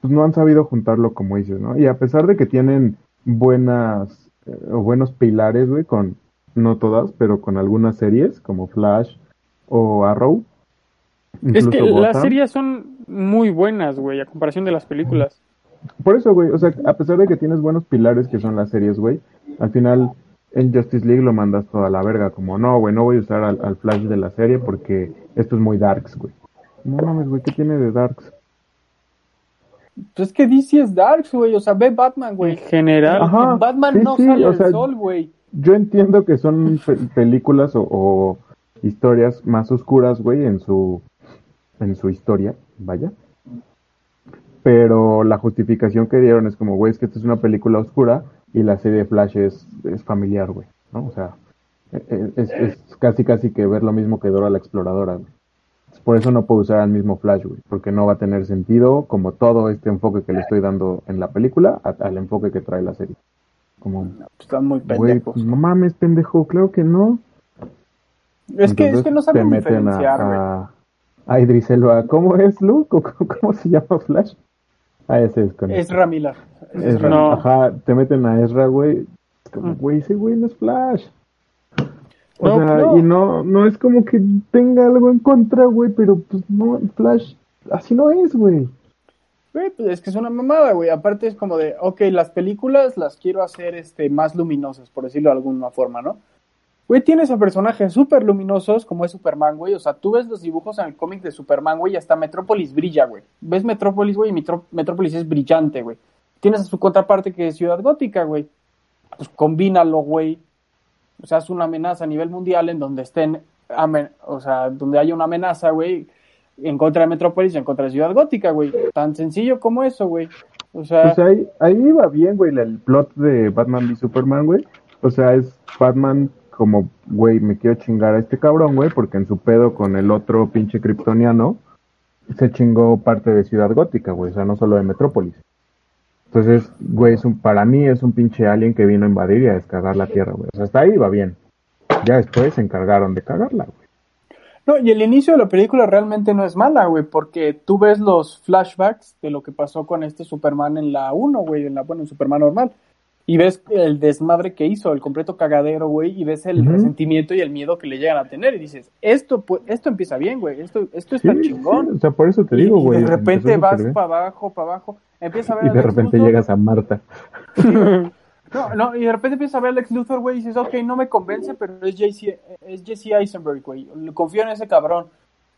pues, no han sabido juntarlo como dices, ¿no? Y a pesar de que tienen buenas eh, o buenos pilares, güey, con no todas, pero con algunas series como Flash o Arrow. Es que las series son muy buenas, güey, a comparación de las películas. Por eso, güey, o sea, a pesar de que tienes buenos pilares que son las series, güey, al final en Justice League lo mandas toda la verga, como no, güey, no voy a usar al, al Flash de la serie porque esto es muy darks, güey. No mames, güey, ¿qué tiene de darks? Pues es que DC es Darks, güey. O sea, ve Batman, En güey. general, Ajá, En Batman sí, no sí, sale o el sol, güey. Yo entiendo que son pe- películas o, o historias más oscuras, güey, en su en su historia, vaya. Pero la justificación que dieron es como, güey, es que esta es una película oscura y la serie de Flash es, es familiar, güey, ¿no? O sea, e- e- es, es casi casi que ver lo mismo que Dora la Exploradora, güey. Por eso no puedo usar al mismo Flash, güey, porque no va a tener sentido como todo este enfoque que le estoy dando en la película a- al enfoque que trae la serie. Como, Están muy Güey, pendejos. pues, no mames, pendejo, claro que no. es, que, es que no saben diferenciar, güey. a, a, Idris Elba. ¿Cómo es, Lu? ¿Cómo, cómo se llama Flash? Ah, ese es con Es Ramila. Ezra. No. Ajá, te meten a Ezra, güey. Como, Mm. Güey, ese güey no es Flash. O No, sea, no. y no, no es como que tenga algo en contra, güey, pero pues no, Flash, así no es, güey. Güey, pues es que es una mamada, güey. Aparte es como de, ok, las películas las quiero hacer este, más luminosas, por decirlo de alguna forma, ¿no? Güey, tienes a personajes súper luminosos como es Superman, güey. O sea, tú ves los dibujos en el cómic de Superman, güey, y hasta Metrópolis brilla, güey. Ves Metrópolis, güey, y Metrópolis es brillante, güey. Tienes a su contraparte que es Ciudad Gótica, güey. Pues combínalo, güey. O sea, es una amenaza a nivel mundial en donde estén, o sea, donde haya una amenaza, güey, en contra de Metrópolis y en contra de Ciudad Gótica, güey. Tan sencillo como eso, güey. O sea, Pues ahí, ahí iba bien, güey, el plot de Batman v Superman, güey. O sea, es Batman como, güey, me quiero chingar a este cabrón, güey, porque en su pedo con el otro pinche kryptoniano se chingó parte de Ciudad Gótica, güey, o sea, no solo de Metrópolis. Entonces, güey, es un, para mí es un pinche alien que vino a invadir y a descargar la Tierra, güey. O sea, hasta ahí iba bien. Ya después se encargaron de cagarla, güey. No, y el inicio de la película realmente no es mala, güey, porque tú ves los flashbacks de lo que pasó con este Superman en la 1, güey, en la, bueno, en Superman normal. Y ves el desmadre que hizo, el completo cagadero, güey, y ves el resentimiento y el miedo que le llegan a tener. Y dices, esto, pu- esto empieza bien, güey, esto, esto está Sí, chingón. sí, o sea, por eso te digo, y, güey. de repente vas para abajo, para abajo, empieza a ver Y de repente Luthor. llegas a Marta. No, no, y de repente empiezas a ver a Lex Luthor, güey, y dices, ok, no me convence, pero es JC, es Jesse Eisenberg, güey, confío en ese cabrón.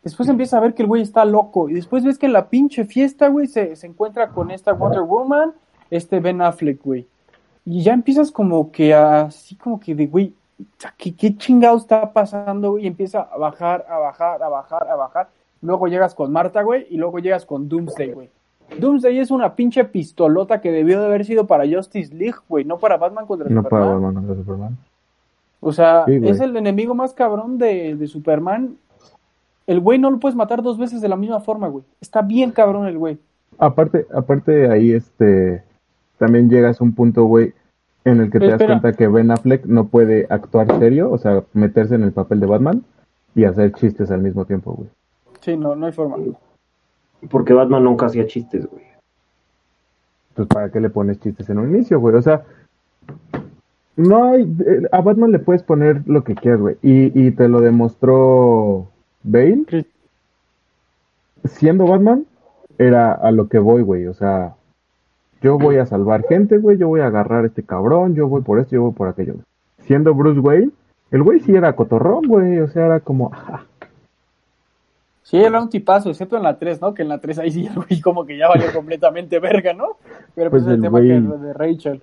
Después empieza a ver que el güey está loco, y después ves que en la pinche fiesta, güey, se, se encuentra con esta Wonder Woman, este Ben Affleck, güey. Y ya empiezas como que así como que de, güey, ¿qué, qué chingado está pasando, güey? Y empieza a bajar, a bajar, a bajar, a bajar. Luego llegas con Marta, güey, y luego llegas con Doomsday, güey. Doomsday es una pinche pistolota que debió de haber sido para Justice League, güey, no para Batman contra No para Superman. Batman contra Superman. O sea, Sí, es el enemigo más cabrón de, de Superman. El güey no lo puedes matar dos veces de la misma forma, güey. Está bien cabrón el güey. Aparte, aparte ahí, este, también llegas a un punto, güey, en el que te das Espera. cuenta que Ben Affleck no puede actuar serio, o sea, meterse en el papel de Batman y hacer chistes al mismo tiempo, güey. Sí, no, no hay forma. Porque Batman nunca hacía chistes, güey. Pues, ¿para qué le pones chistes en un inicio, güey? O sea, no hay, eh, a Batman le puedes poner lo que quieras, güey. Y, y te lo demostró Bale. Chris- Siendo Batman, era a lo que voy, güey. O sea, yo voy a salvar gente, güey. Yo voy a agarrar a este cabrón. Yo voy por esto, yo voy por aquello. güey. Siendo Bruce Wayne, el güey sí era cotorrón, güey. O sea, era como, Sí, era un tipazo, excepto en la 3, ¿no? Que en la 3 ahí sí el güey como que ya valió completamente verga, ¿no? Pero pues, Pues el el tema que güey- de Rachel.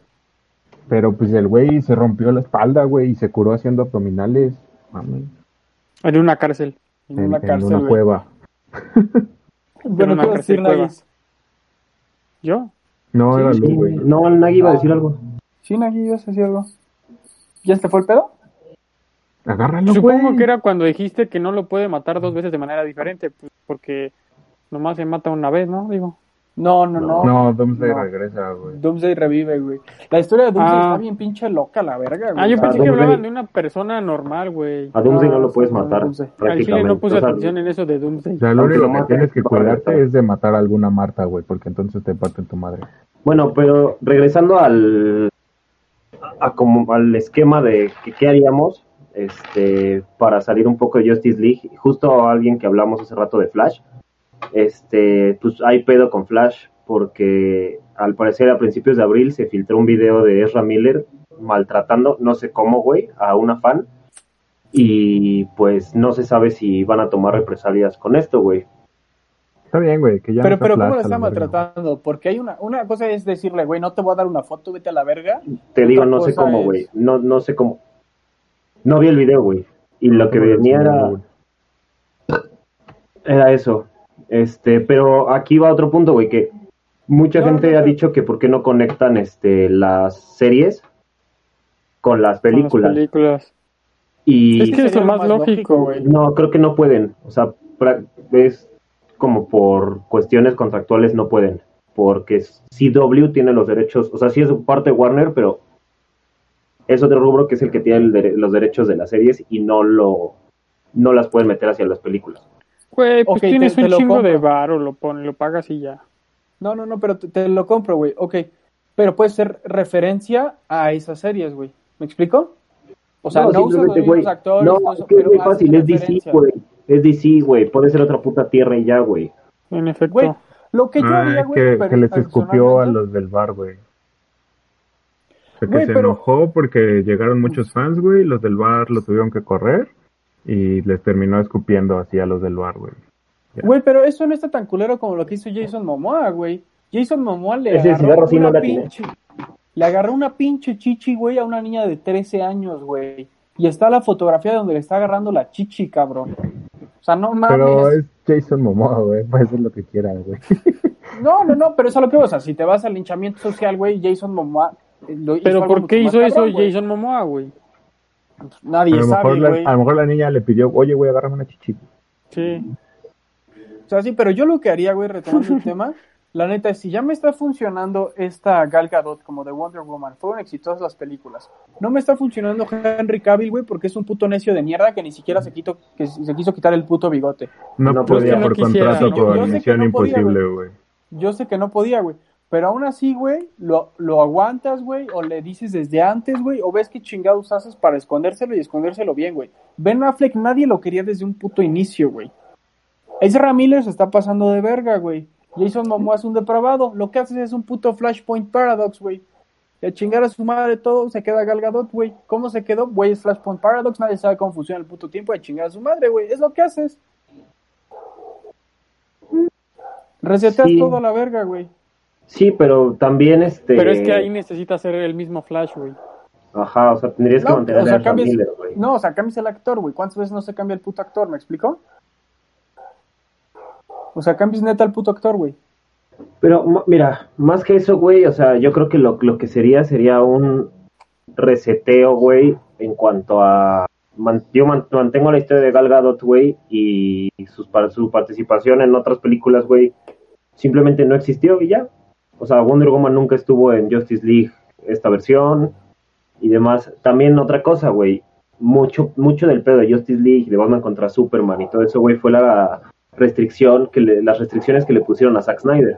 pero pues el güey se rompió la espalda, güey, y se curó haciendo abdominales. Mami, En una cárcel. En, en, una en cárcel, una güey. cueva. Bueno, una ¿qué vas a decir, cueva. ¿Yo? No, era Sí, Lu, güey. No, el Nagui iba a decir algo. Sí, Nagui, ¿ibas a decir algo? ¿Ya se fue el pedo? Agárralo, Supongo güey. que era cuando dijiste que no lo puede matar dos veces de manera diferente, pues, porque nomás se mata una vez, ¿no? Digo. No, no, no. No, Doomsday No. regresa, güey. Doomsday revive, güey. La historia de Doomsday Ah. está bien pinche loca, la verga, güey. Ah, yo Ah, pensé que Doomsday. hablaban de una persona normal, güey. A Doomsday no No, lo puedes matar, Doomsday. Al chile no puse O sea, atención en eso de Doomsday. O sea, lo único lo que tienes que cuidarte es de matar a alguna Marta, güey, porque entonces te parten tu madre. Bueno, pero regresando al a como al esquema de que qué haríamos este para salir un poco de Justice League, justo alguien que hablamos hace rato de Flash, este pues hay pedo con Flash porque al parecer a principios de abril se filtró un video de Ezra Miller maltratando, no sé cómo, güey, a una fan y pues no se sabe si van a tomar represalias con esto, güey. Está bien, güey, que ya Pero, no pero ¿cómo la está maltratando? Porque hay una, una cosa es decirle, güey, no te voy a dar una foto, vete a la verga. Te digo, no sé cómo, es- güey. No, no sé cómo. No vi el video, güey. Y lo que ¿Cómo lo venía era, era eso. Este, pero aquí va otro punto, güey, que mucha No, gente no, ha no. dicho que por qué no conectan este las series con las Con las películas. Y Es que es lo más lógico, güey. no, creo que no pueden. O sea, pra- es como por cuestiones contractuales no pueden. Porque CW tiene los derechos, o sea, sí es parte de Warner, pero es otro rubro que es el que tiene el dere- los derechos de las series y no lo no las pueden meter hacia las películas. Güey, pues te- tienes te un lo chingo compro. de varo, lo pones, lo pagas y ya. No, no, no, pero te, te lo compro, güey. Ok. Pero puede ser referencia a esas series, güey. ¿Me explico? O sea, no, los simplemente, mismos güey, actores, No, es que muy fácil, es DC, güey. Es DC, güey. Puede ser otra puta tierra y ya, güey. En efecto. Güey, lo que yo Ah, haría, güey, que, pero que les escupió a los del bar, güey. O sea, que se pero- enojó porque llegaron muchos fans, güey, los del bar lo tuvieron que correr y les terminó escupiendo así a los del bar, güey. Güey, pero eso no está tan culero como lo que hizo Jason Momoa, güey. Jason Momoa le Ese agarró sí una la tiene. pinche... Le agarró una pinche chichi, güey, a una niña de 13 años, güey. Y está la fotografía donde le está agarrando la chichi, cabrón. O sea, no mames. Pero es Jason Momoa, güey, puede hacer lo que quiera, güey. No, no, no, pero eso es lo que vos, o sea, si te vas al linchamiento social, güey, Jason Momoa... eh, lo hizo Pero ¿por qué hizo eso. Jason Momoa, güey? A Nadie lo, sabe, mejor la, güey. a lo mejor la niña le pidió, oye, güey, agárrame una chichi. Sí. O sea, sí, pero yo lo que haría, güey, retomando el tema, la neta es, si ya me está funcionando esta Gal Gadot como de Wonder Woman, fueron exitosas las películas. No me está funcionando Henry Cavill, güey, porque es un puto necio de mierda que ni siquiera se, quitó, que se quiso quitar el puto bigote. No, No, podía pues no por quisiera. contrato que Misión no podía, Imposible, güey. Yo sé que no podía, güey. Pero aún así, güey, lo, lo aguantas, güey, o le dices desde antes, güey, o ves qué chingados haces para escondérselo y escondérselo bien, güey. Ben Affleck nadie lo quería desde un puto inicio, güey. Ezra Miller se está pasando de verga, güey. Jason Momoa es un depravado. Lo que haces es un puto Flashpoint Paradox, güey. A chingar a su madre todo, se queda Gal Gadot, güey. ¿Cómo se quedó? Güey, es Flashpoint Paradox, nadie sabe cómo funciona el puto tiempo a chingar a su madre, güey. Es lo que haces. Reseteas Sí. todo a la verga, güey. Sí, pero también este. Pero es que ahí necesita ser el mismo Flash, güey. Ajá, o sea, tendrías que mantener o sea, a Ezra cambias- Miller, güey. No, o sea, cambias el actor, güey. ¿Cuántas veces no se cambia el puto actor? ¿Me explico? O sea, cambias neta al puto actor, güey. Pero mira, más que eso, güey, o sea, yo creo que lo, lo que sería sería un reseteo, güey, en cuanto a... man- yo man- mantengo la historia de Gal Gadot, güey, y sus, su participación en otras películas, güey, simplemente no existió y ya. O sea, Wonder Woman nunca estuvo en Justice League esta versión y demás. También otra cosa, güey, mucho, mucho del pedo de Justice League, de Batman contra Superman y todo eso, güey, fue la restricción que le- las restricciones que le pusieron a Zack Snyder.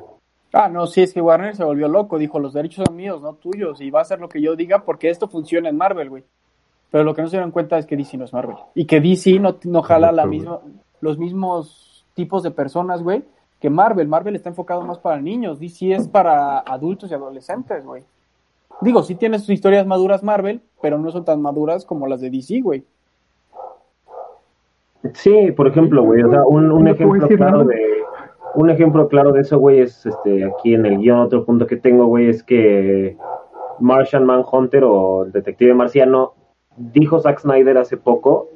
Ah, no, sí, es que Warner se volvió loco. Dijo, los derechos son míos, no tuyos. Y va a hacer lo que yo diga porque esto funciona en Marvel, güey. Pero lo que no se dieron cuenta es que DC no es Marvel. Y que DC no, no jala la Correcto, misma, los mismos tipos de personas, güey, que Marvel. Marvel está enfocado más para niños. DC es para adultos y adolescentes, güey. Digo, sí tiene sus historias maduras Marvel, pero no son tan maduras como las de DC, güey. Sí, por ejemplo, güey, o sea, un, ejemplo decir claro de un ejemplo claro de eso, güey, es este aquí en el guion otro punto que tengo, güey, es que Martian Manhunter o el detective marciano dijo Zack Snyder hace poco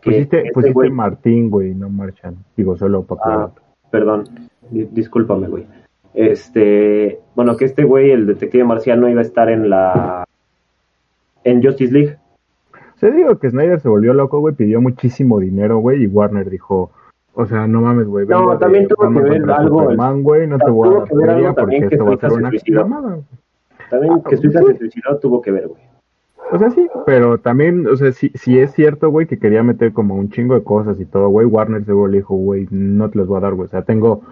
que Pusiste, este pusiste güey- Martín, güey, no Marchan. Digo, solo para Ah. Perdón, di- discúlpame, güey. Este, bueno, que este güey, el detective marciano, iba a estar en la en Justice League. Se digo que Snyder se volvió loco, güey, pidió muchísimo dinero, güey, y Warner dijo, o sea, no mames, güey, No, de también tuvo que ver algo, Superman, güey, no te voy a dar porque esto va a ser se una. También Ah, que Suiza sí. se suicidó tuvo que ver, güey. O sea, sí, pero también, o sea, sí, sí es cierto, güey, que quería meter como un chingo de cosas y todo, güey, Warner seguro le dijo, güey, no te los voy a dar, güey, o sea, tengo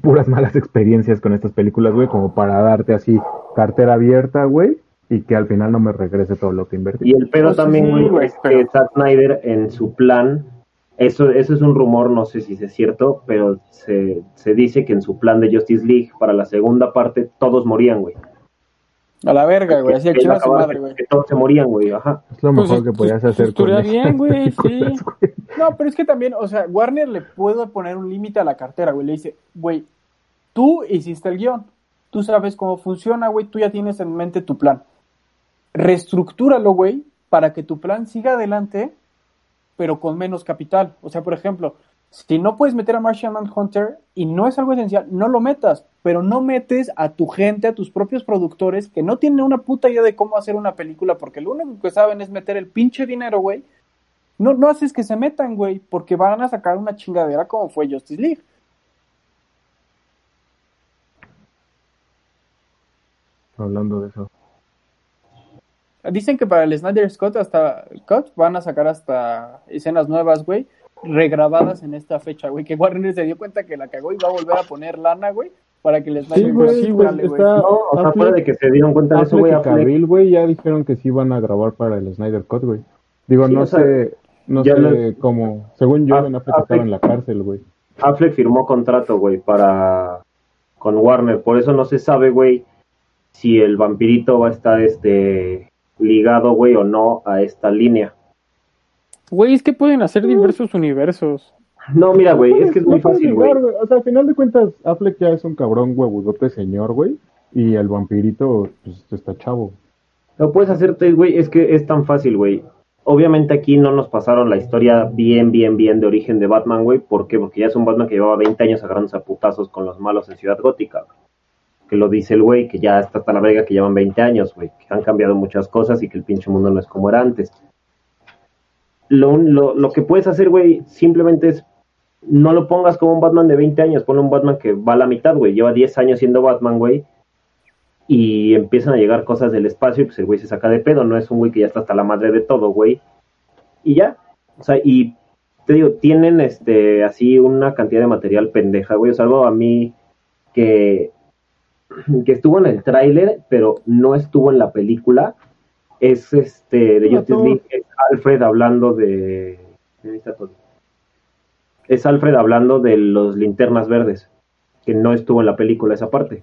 puras malas experiencias con estas películas, güey, como para darte así cartera abierta, güey, y que al final no me regrese todo lo que invertí. Y el pedo Pues también, sí, güey, es pero- que Zack Snyder en su plan, eso, eso es un rumor, no sé si es cierto, pero se, se dice que en su plan de Justice League para la segunda parte todos morían, güey. A la verga, güey. Así Que su madre, güey. que todos se morían, güey, ajá. Es lo Pues, mejor que pues, podías pues, hacer con estaría estas bien, güey, sí. No, pero es que también, o sea, Warner le puede poner un límite a la cartera, güey. Le dice, güey, tú hiciste el guion. Tú sabes cómo funciona, güey. Tú ya tienes en mente tu plan. Reestructúralo, güey, para que tu plan siga adelante, pero con menos capital. O sea, por ejemplo, si no puedes meter a Martian Manhunter y no es algo esencial, no lo metas, pero no metes a tu gente, a tus propios productores que no tienen una puta idea de cómo hacer una película, porque lo único que saben es meter el pinche dinero, güey. No, no haces que se metan, güey, porque van a sacar una chingadera como fue Justice League. Hablando de eso. Dicen que para el Snyder Scott hasta Cut van a sacar hasta escenas nuevas, güey, regrabadas en esta fecha, güey, que Warner se dio cuenta que la cagó y va a volver a poner lana, güey, para que el Snyder Sí, güey, sí güey. está- No, o sea, fuera de que se dieron cuenta de eso, güey, Cavill, güey, ya dijeron que sí van a grabar para el Snyder Cut, güey. Digo, Sí, no o sea, sé, no sé lo- cómo. Según yo, Ben Affleck estaba Affleck- en la cárcel, güey. Affleck firmó contrato, güey, para con Warner, por eso no se sabe, güey, si el vampirito va a estar este ligado, güey, o no a esta línea. Güey, es que pueden hacer diversos universos. No, mira, güey, es que es muy fácil, güey. O sea, al final de cuentas, Affleck ya es un cabrón huevudote señor, güey. Y el vampirito, pues, está chavo. Lo puedes hacerte, güey, es que es tan fácil, güey. Obviamente aquí no nos pasaron la historia bien, bien, bien de origen de Batman, güey. ¿Por qué? Porque ya es un Batman que llevaba 20 años agarrándose a putazos con los malos en Ciudad Gótica. Que lo dice el güey, que ya está hasta la verga que llevan 20 años, güey. Que han cambiado muchas cosas y que el pinche mundo no es como era antes. Lo, lo, lo que puedes hacer, güey, simplemente es no lo pongas como un Batman de 20 años, ponle un Batman que va a la mitad, güey. Lleva 10 años siendo Batman, güey. Y empiezan a llegar cosas del espacio y pues el güey se saca de pedo. No es un güey que ya está hasta la madre de todo, güey. Y ya. O sea, y te digo, tienen este así una cantidad de material pendeja, güey. O sea, algo a mí que, que estuvo en el tráiler, pero no estuvo en la película. Es este de Justice. League, es Alfred hablando de. Ahí está todo es Alfred hablando de los linternas verdes, que no estuvo en la película esa parte.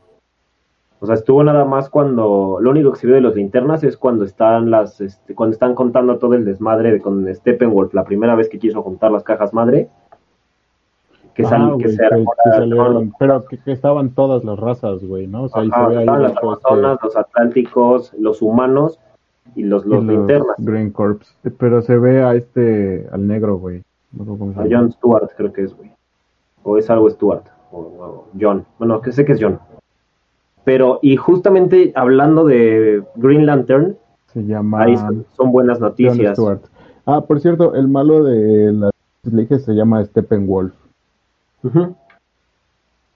O sea, estuvo nada más cuando lo único que se vio de los linternas es cuando están las este, cuando están contando todo el desmadre de con Steppenwolf, la primera vez que quiso juntar las cajas madre. Que, sal- Ah, que se que- salieron- pero que, estaban todas las razas, güey, ¿no? O sea, ahí se ve ahí estaban las amazonas, los atlánticos, los humanos y los, y los linternas. Green Corps. Pero se ve a este, al negro, güey. No A. John Stewart creo que es, güey. O es algo Stewart. O, o John. Bueno, que sé que es John. Pero, y justamente hablando de Green Lantern, Se llama ahí son, son buenas John noticias. Stewart. Ah, por cierto, el malo de la League se llama Steppenwolf. Ujú.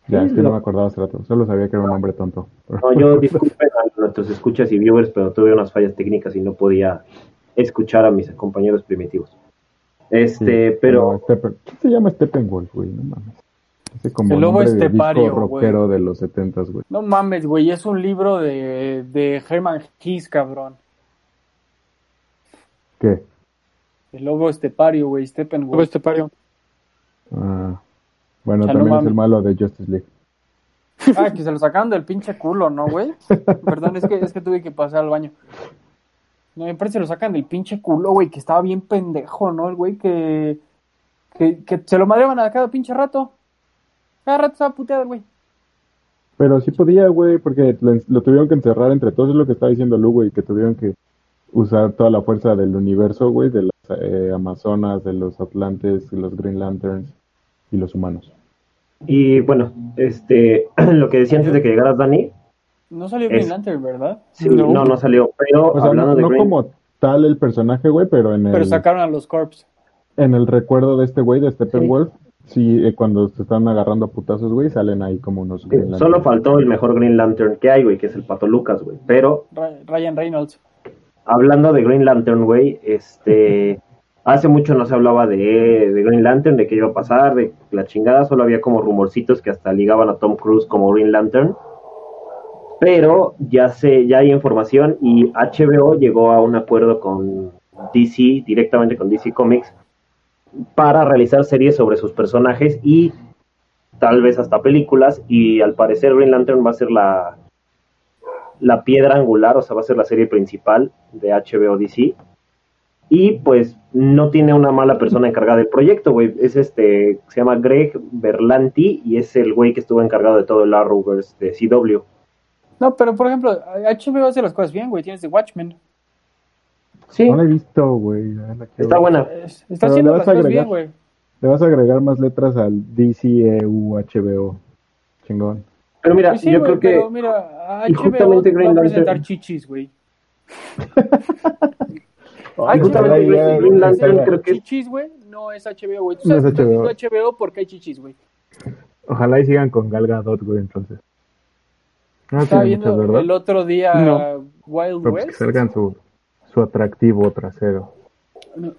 Ya, es que no. me acordaba hace rato. Solo sabía que era un hombre tonto. No, yo disculpen a nuestros escuchas y viewers, pero tuve unas fallas técnicas y no podía escuchar a mis compañeros primitivos. Este, Sí, pero Steppen- ¿Qué se llama Steppenwolf, güey? No mames. Ese como El lobo estepario, güey. rockero de los setentas, güey. No mames, güey, es un libro de, de Herman Hesse, cabrón. ¿Qué? El lobo estepario, güey, Steppenwolf. Lobo estepario. Ah, bueno, no también es el malo de Justice League. Ah, que se lo sacaron del pinche culo, ¿no, güey? Perdón, es que, es que tuve que pasar al baño. No, me parece que se lo sacan del pinche culo, güey, que estaba bien pendejo, ¿no? El güey que, que, que se lo madreaban a cada pinche rato. Cada rato estaba puteado el güey. Pero sí podía, güey, porque lo, lo tuvieron que encerrar entre todos, es lo que estaba diciendo Lu, güey, que tuvieron que usar toda la fuerza del universo, güey, de las eh, Amazonas, de los Atlantes, de los Green Lanterns y los humanos. y bueno, este, lo que decía antes de que llegaras, Dani, No salió Green Lantern, ¿verdad? sí, no, no salió, pero O sea, hablando no, de no Green, como tal el personaje, güey, pero en Pero el, sacaron a los Corps. en el recuerdo de este güey, de Steppenwolf, sí, eh, cuando se están agarrando a putazos, güey, salen ahí como unos Green solo faltó el mejor Green Lantern que hay, güey, que es el Pato Lucas, güey, pero Ryan Reynolds. hablando de Green Lantern, güey, este, hace mucho no se hablaba de, Green Lantern, de qué iba a pasar, de la chingada, solo había como rumorcitos que hasta ligaban a Tom Cruise como Green Lantern, pero ya se, ya hay información y HBO llegó a un acuerdo con DC, directamente con DC Comics, para realizar series sobre sus personajes y tal vez hasta películas, y al parecer Green Lantern va a ser la, la piedra angular, o sea, va a ser la serie principal de HBO DC. Y pues no tiene una mala persona encargada del proyecto, güey. Es este, se llama Greg Berlanti y es el güey que estuvo encargado de todo el Arrowverse de CW. No, pero por ejemplo, HBO hace las cosas bien, güey. Tienes The Watchmen. Sí, No la he visto, güey. está buena. Es- Está Pero haciendo le las vas a cosas bien, agregar. güey. Le vas a agregar más letras al DCEU HBO. Chingón. Pero mira, Pues sí, yo creo que pero mira, y justamente va Green a Lantern- presentar chichis, güey. Ay, justamente Green- Green Lantern creo que es- Chichis, güey, no es HBO, güey. Tú No es HBO. HBO porque hay chichis, güey. Ojalá y sigan con Gal Gadot, güey, entonces. No Estaba muchas, viendo ¿verdad? el otro día No. Wild Pero pues que West. salgan su, su atractivo trasero.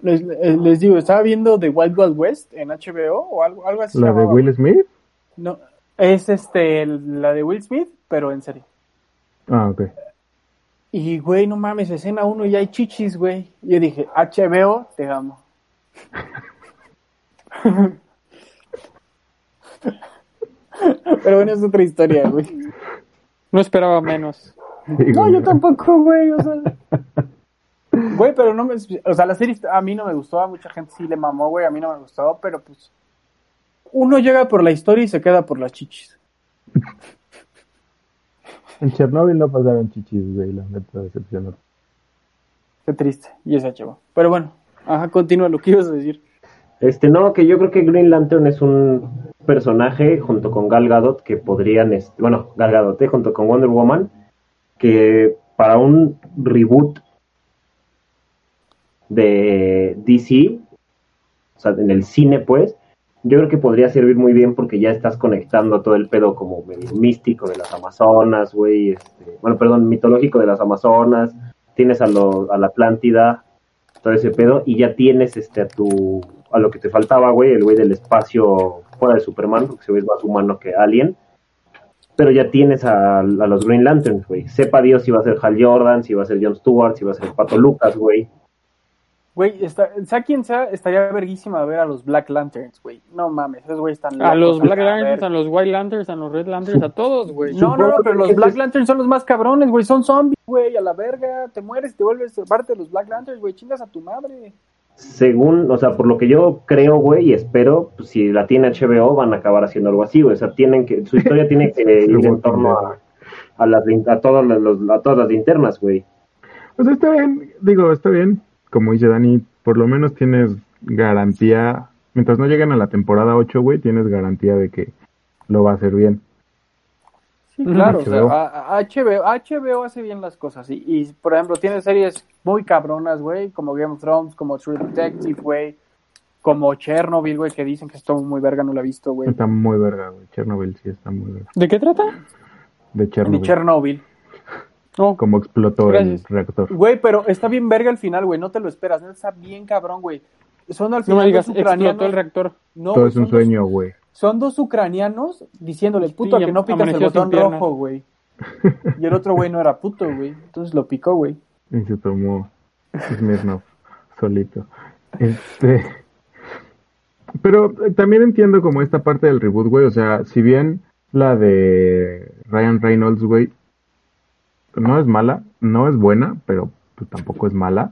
Les, les- les digo, estaba viendo The Wild Wild West en HBO o algo, algo así. ¿La de llamaba, Will Smith? No, es este, la de Will Smith, pero en serie. Ah, ok. Y, güey, no mames, escena uno y hay chichis, güey. Yo dije, HBO, te amo. pero bueno, es otra historia, güey. No esperaba menos. Sí, No, yo tampoco, güey, o sea. Güey, pero no me. O sea, la serie a mí no me gustó, a mucha gente sí le mamó, güey, a mí no me gustó, pero pues. Uno llega por la historia y se queda por las chichis. En Chernobyl no pasaron chichis, güey, la neta decepcionó. Qué triste, y ese chavo. Pero bueno, ajá, continúa lo que ibas a decir. Este, no, que yo creo que Green Lantern es un personaje junto con Gal Gadot que podrían, este, bueno, Gal Gadot, eh, junto con Wonder Woman, que para un reboot de DC, o sea, en el cine, pues, yo creo que podría servir muy bien porque ya estás conectando todo el pedo como medio místico de las Amazonas, güey, este, bueno, perdón, mitológico de las Amazonas, tienes a, lo, a la Atlántida, todo ese pedo, y ya tienes este a tu, a lo que te faltaba, güey, el güey del espacio fuera de Superman, porque se ve más humano que Alien, pero ya tienes a, a los Green Lanterns, güey. Sepa Dios si va a ser Hal Jordan, si va a ser John Stewart, si va a ser Pato Lucas, güey. Güey, está, sea quien sea, estaría verguísima ver a los Black Lanterns, güey. No mames, esos güeyes están A los Black la Lanterns, a los White Lanterns, a los Red Lanterns, a todos, güey. No, no, no, pero los Black Lanterns son los más cabrones, güey. Son zombies, güey. A la verga. Te mueres, te vuelves parte de los Black Lanterns, güey. Chingas a tu madre. Según, o sea, por lo que yo creo, güey, y espero, pues, si la tiene HBO, van a acabar haciendo algo así, güey. O sea, tienen que, su historia tiene que ir en torno a, a las a todas las, a todas las linternas, güey. Pues está bien, digo, está bien. Como dice Dani, por lo menos tienes garantía. Mientras no lleguen a la temporada 8, güey, tienes garantía de que lo va a hacer bien. Sí, claro. o sea, HBO. a- a- HBO, HBO hace bien las cosas. Y, y, por ejemplo, tiene series muy cabronas, güey. Como Game of Thrones, como True Detective, güey. Como Chernobyl, güey, que dicen que estuvo muy verga, no la he visto, güey. Está muy verga, güey. Chernobyl sí está muy verga. ¿De qué trata? De. Chernobyl. No. Cómo explotó Gracias. el reactor. Güey, pero está bien verga al final, güey. No te lo esperas. Está bien cabrón, güey. Son al No final me digas, dos explotó ucranianos. el reactor. No, Todo es un son dos- sueño, güey. Son dos ucranianos diciéndole, puto, Sí, que no picas el botón rojo, güey. Y el otro güey no era puto, güey. Entonces lo picó, güey. Y se tomó Smirnoff solito. Este. Pero eh, también entiendo como esta parte del reboot, güey. O sea, si bien la de Ryan Reynolds, güey, no es mala, no es buena, pero pues, tampoco es mala.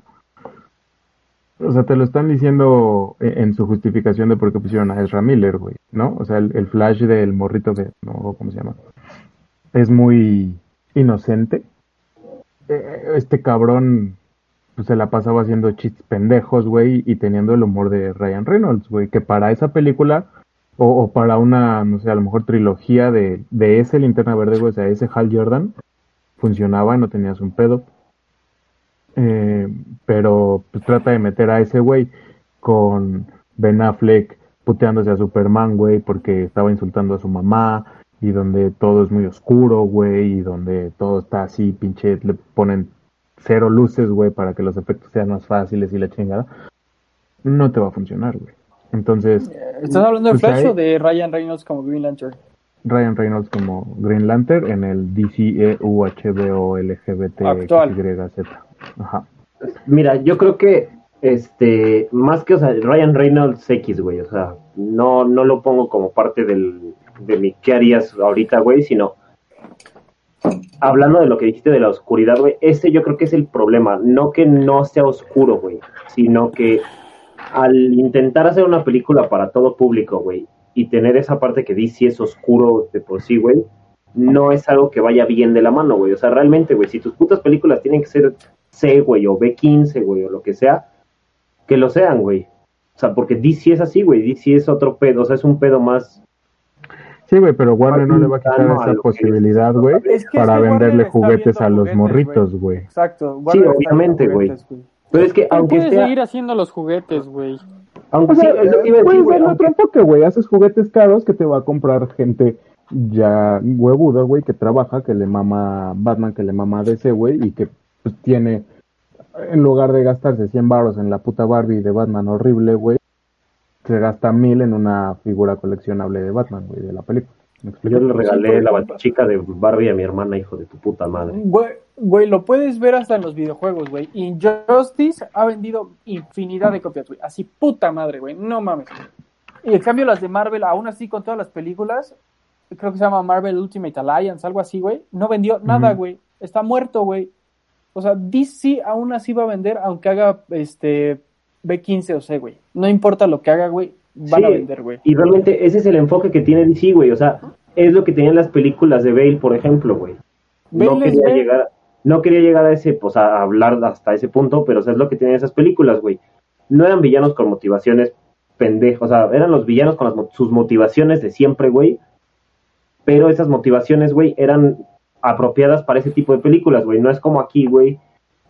O sea, te lo están diciendo e- en su justificación de por qué pusieron a Ezra Miller, güey, ¿no? O sea, el, flash del morrito de, no, ¿cómo se llama? Es muy inocente. Eh, Este cabrón pues, se la pasaba haciendo chistes pendejos, güey, y teniendo el humor de Ryan Reynolds, güey, que para esa película, o, o para una, no sé, a lo mejor trilogía de, de ese Linterna Verde, güey, o sea, ese Hal Jordan, funcionaba, no tenías un pedo. Eh, pero pues trata de meter a ese güey con Ben Affleck puteándose a Superman, güey, porque estaba insultando a su mamá, y donde todo es muy oscuro, güey, y donde todo está así, pinche, le ponen cero luces, güey, para que los efectos sean más fáciles y la chingada, no te va a funcionar, güey. Entonces, ¿Estás hablando de Pues Flash o de Ryan Reynolds como Green Lantern? Ryan Reynolds como Green Lantern en el DCEU HBO LGBT Actual. XYZ. Ajá. Mira, yo creo que este más que o sea, Ryan Reynolds X, güey, o sea, no no lo pongo como parte del de mi qué harías ahorita, güey, sino hablando de lo que dijiste de la oscuridad, güey, ese yo creo que es el problema, no que no sea oscuro, güey, sino que al intentar hacer una película para todo público, güey, y tener esa parte que DC es oscuro de por sí, güey, no es algo que vaya bien de la mano, güey. O sea, realmente, güey, si tus putas películas tienen que ser C, güey, o B15, güey, o lo que sea, que lo sean, güey. O sea, porque DC es así, güey. DC es otro pedo, o sea, es un pedo más. Sí, güey, pero Warner no le va a quitar a esa posibilidad, güey, Es que- para es que venderle juguetes a los juguetes, morritos, güey. Exacto. Sí, Warner obviamente, güey. Pero es que, Pero aunque puedes sea. seguir haciendo los juguetes, güey. Aunque O sea, sí, es lo que iba a decir, puedes güey, otro enfoque, güey. Haces juguetes caros que te va a comprar gente ya huevuda, güey, que trabaja, que le mama Batman, que le mama DC, güey, y que pues tiene, en lugar de gastarse 100 baros en la puta Barbie de Batman horrible, güey, se gasta mil en una figura coleccionable de Batman, güey, de la película. Yo le regalé la chica de Barbie a mi hermana, hijo de tu puta madre. Güey, güey, lo puedes ver hasta en los videojuegos, güey. Injustice ha vendido infinidad de copias, güey. Así puta madre, güey. No mames. Y en cambio las de Marvel, aún así con todas las películas, creo que se llama Marvel Ultimate Alliance, algo así, güey. No vendió nada, Ujú. güey. está muerto, güey. O sea, DC aún así va a vender, aunque haga este B15 o C, güey. No importa lo que haga, güey, van a Sí, vender, güey. Y realmente ese es el enfoque que tiene DC, güey. O sea, es lo que tenían las películas de Bale, por ejemplo, güey. No quería Bale. llegar, no quería llegar a ese, pues a hablar hasta ese punto, pero o sea, es lo que tenían esas películas, güey. No eran villanos con motivaciones pendejos, o sea, eran los villanos con las sus motivaciones de siempre, güey. Pero esas motivaciones, güey, eran apropiadas para ese tipo de películas, güey. No es como aquí, güey,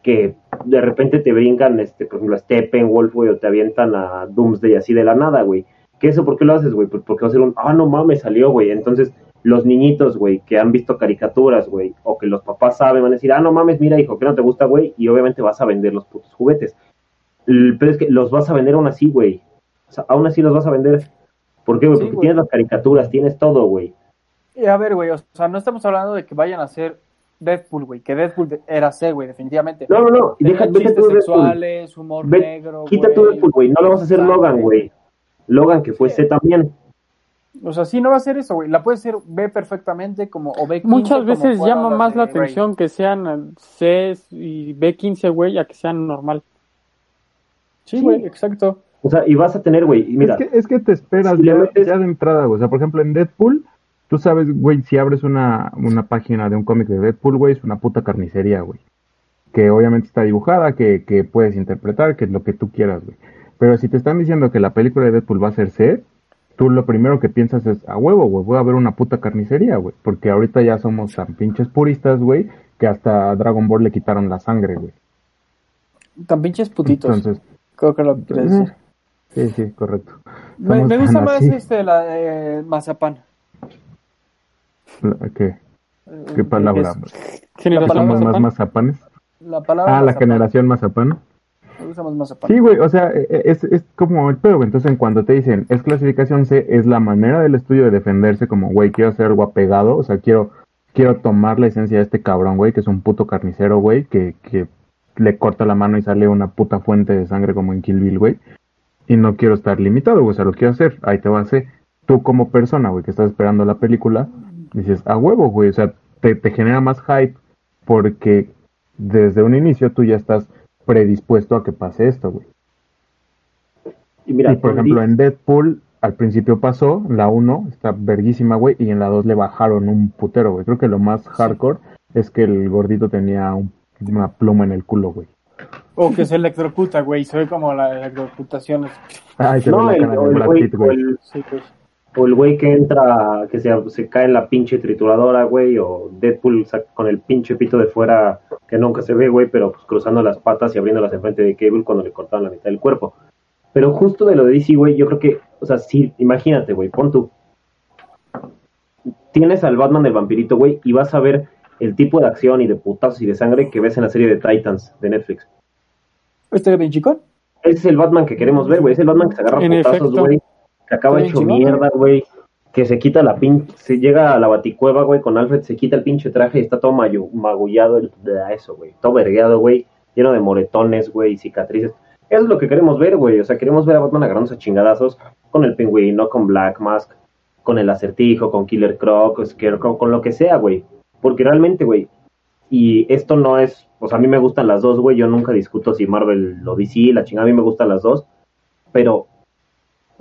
que de repente te brincan, este, por ejemplo, a Steppenwolf, güey, o te avientan a Doomsday así de la nada, güey. ¿Qué eso? ¿Por qué lo haces, güey? Pues porque va a ser un, ah, no mames, salió, güey. Entonces, los niñitos, güey, que han visto caricaturas, güey, o que los papás saben, van a decir, ah, no mames, mira, hijo, que no te gusta, güey, y obviamente vas a vender los putos juguetes. El pedo es que los vas a vender aún así, güey. O sea, aún así los vas a vender. ¿Por qué, güey? Sí, Porque tienes las caricaturas, tienes todo, güey. Y a ver, güey, o sea, no estamos hablando de que vayan a hacer Deadpool, güey, que Deadpool de- era C, güey, definitivamente. No, no, no, y deja, tú de Deadpool. sexuales, humor Ve- negro, Quita tú Deadpool, güey. No lo vas a hacer sangre. Logan, güey. Logan, que fue C también. O sea, sí, no va a ser eso, güey. La puede ser B perfectamente como o B15. Muchas como veces llama más la Rey. atención que sean C y B15, güey, a que sean normal. Sí, güey, exacto. O sea, y vas a tener, güey, y mira, Es que, es que te esperas Si le ya, metes- ya de entrada, güey. O sea, por ejemplo, en Deadpool, tú sabes, güey, si abres una, una página de un cómic de Deadpool, güey, es una puta carnicería, güey. Que obviamente está dibujada, que, que puedes interpretar, que es lo que tú quieras, güey. Pero si te están diciendo que la película de Deadpool va a ser C, tú lo primero que piensas es, a huevo, güey, voy a ver una puta carnicería, güey. Porque ahorita ya somos tan pinches puristas, güey, que hasta a Dragon Ball le quitaron la sangre, güey. Tan pinches putitos. Entonces, Creo que lo que quieres decir. sí, sí, correcto. Me, gusta más así. este, la de mazapán. ¿Qué? ¿Qué palabra? Es- Generación ¿Somos más mazapanes? La palabra Ah, la mazapán. generación mazapán. Más mazapán. Sí, güey, o sea, e- e- es, es como el pedo, güey. Entonces, en cuanto te dicen es clasificación C, es la manera del estudio de defenderse como, güey, quiero hacer algo apegado, o sea, quiero, quiero tomar la esencia de este cabrón, güey, que es un puto carnicero, güey, que, que le corta la mano y sale una puta fuente de sangre como en Kill Bill, güey. Y no quiero estar limitado, güey, o sea, lo quiero hacer, ahí te va a hacer. Tú como persona, güey, que estás esperando la película, dices, a huevo, güey, o sea, te, te genera más hype porque desde un inicio tú ya estás predispuesto a que pase esto, güey. y mira, y por ejemplo, en Deadpool, al principio pasó, la 1 está verguísima, güey, y en la 2 le bajaron un putero, güey. Creo que lo más hardcore es que el gordito tenía un- una pluma en el culo, güey. O que se electrocuta, güey. Se ve como la electrocutación. Ay, se no, ve el, la cara el Brad güey, Pitt, o güey. el, Sí, güey. O el güey que entra, que se, se cae en la pinche trituradora, güey, o Deadpool con el pinche pito de fuera que nunca se ve, güey, pero pues cruzando las patas y abriéndolas enfrente de Cable cuando le cortaron la mitad del cuerpo. Pero justo de lo de DC, güey, yo creo que, o sea, sí, imagínate, güey, pon tú. Tienes al Batman del vampirito, güey, y vas a ver el tipo de acción y de putazos y de sangre que ves en la serie de Titans de Netflix. ¿Este bien chicón? Ese es el Batman que queremos ver, güey. Es el Batman que se agarra En putazos, güey. Acaba hecho mierda, güey. Que se quita la pinche. Se llega a la baticueva, güey, con Alfred. Se quita el pinche traje y está todo magullado. El, de eso, güey. Todo vergueado, güey. Lleno de moretones, güey, y cicatrices. Eso es lo que queremos ver, güey. O sea, queremos ver a Batman agarrándose a chingadazos con el pingüino, con Black Mask, con el acertijo, con Killer Croc, Scarecrow, con lo que sea, güey. Porque realmente, güey, y esto no es, o sea, a mí me gustan las dos, güey, yo nunca discuto si Marvel o DC, la chingada, a mí me gustan las dos, pero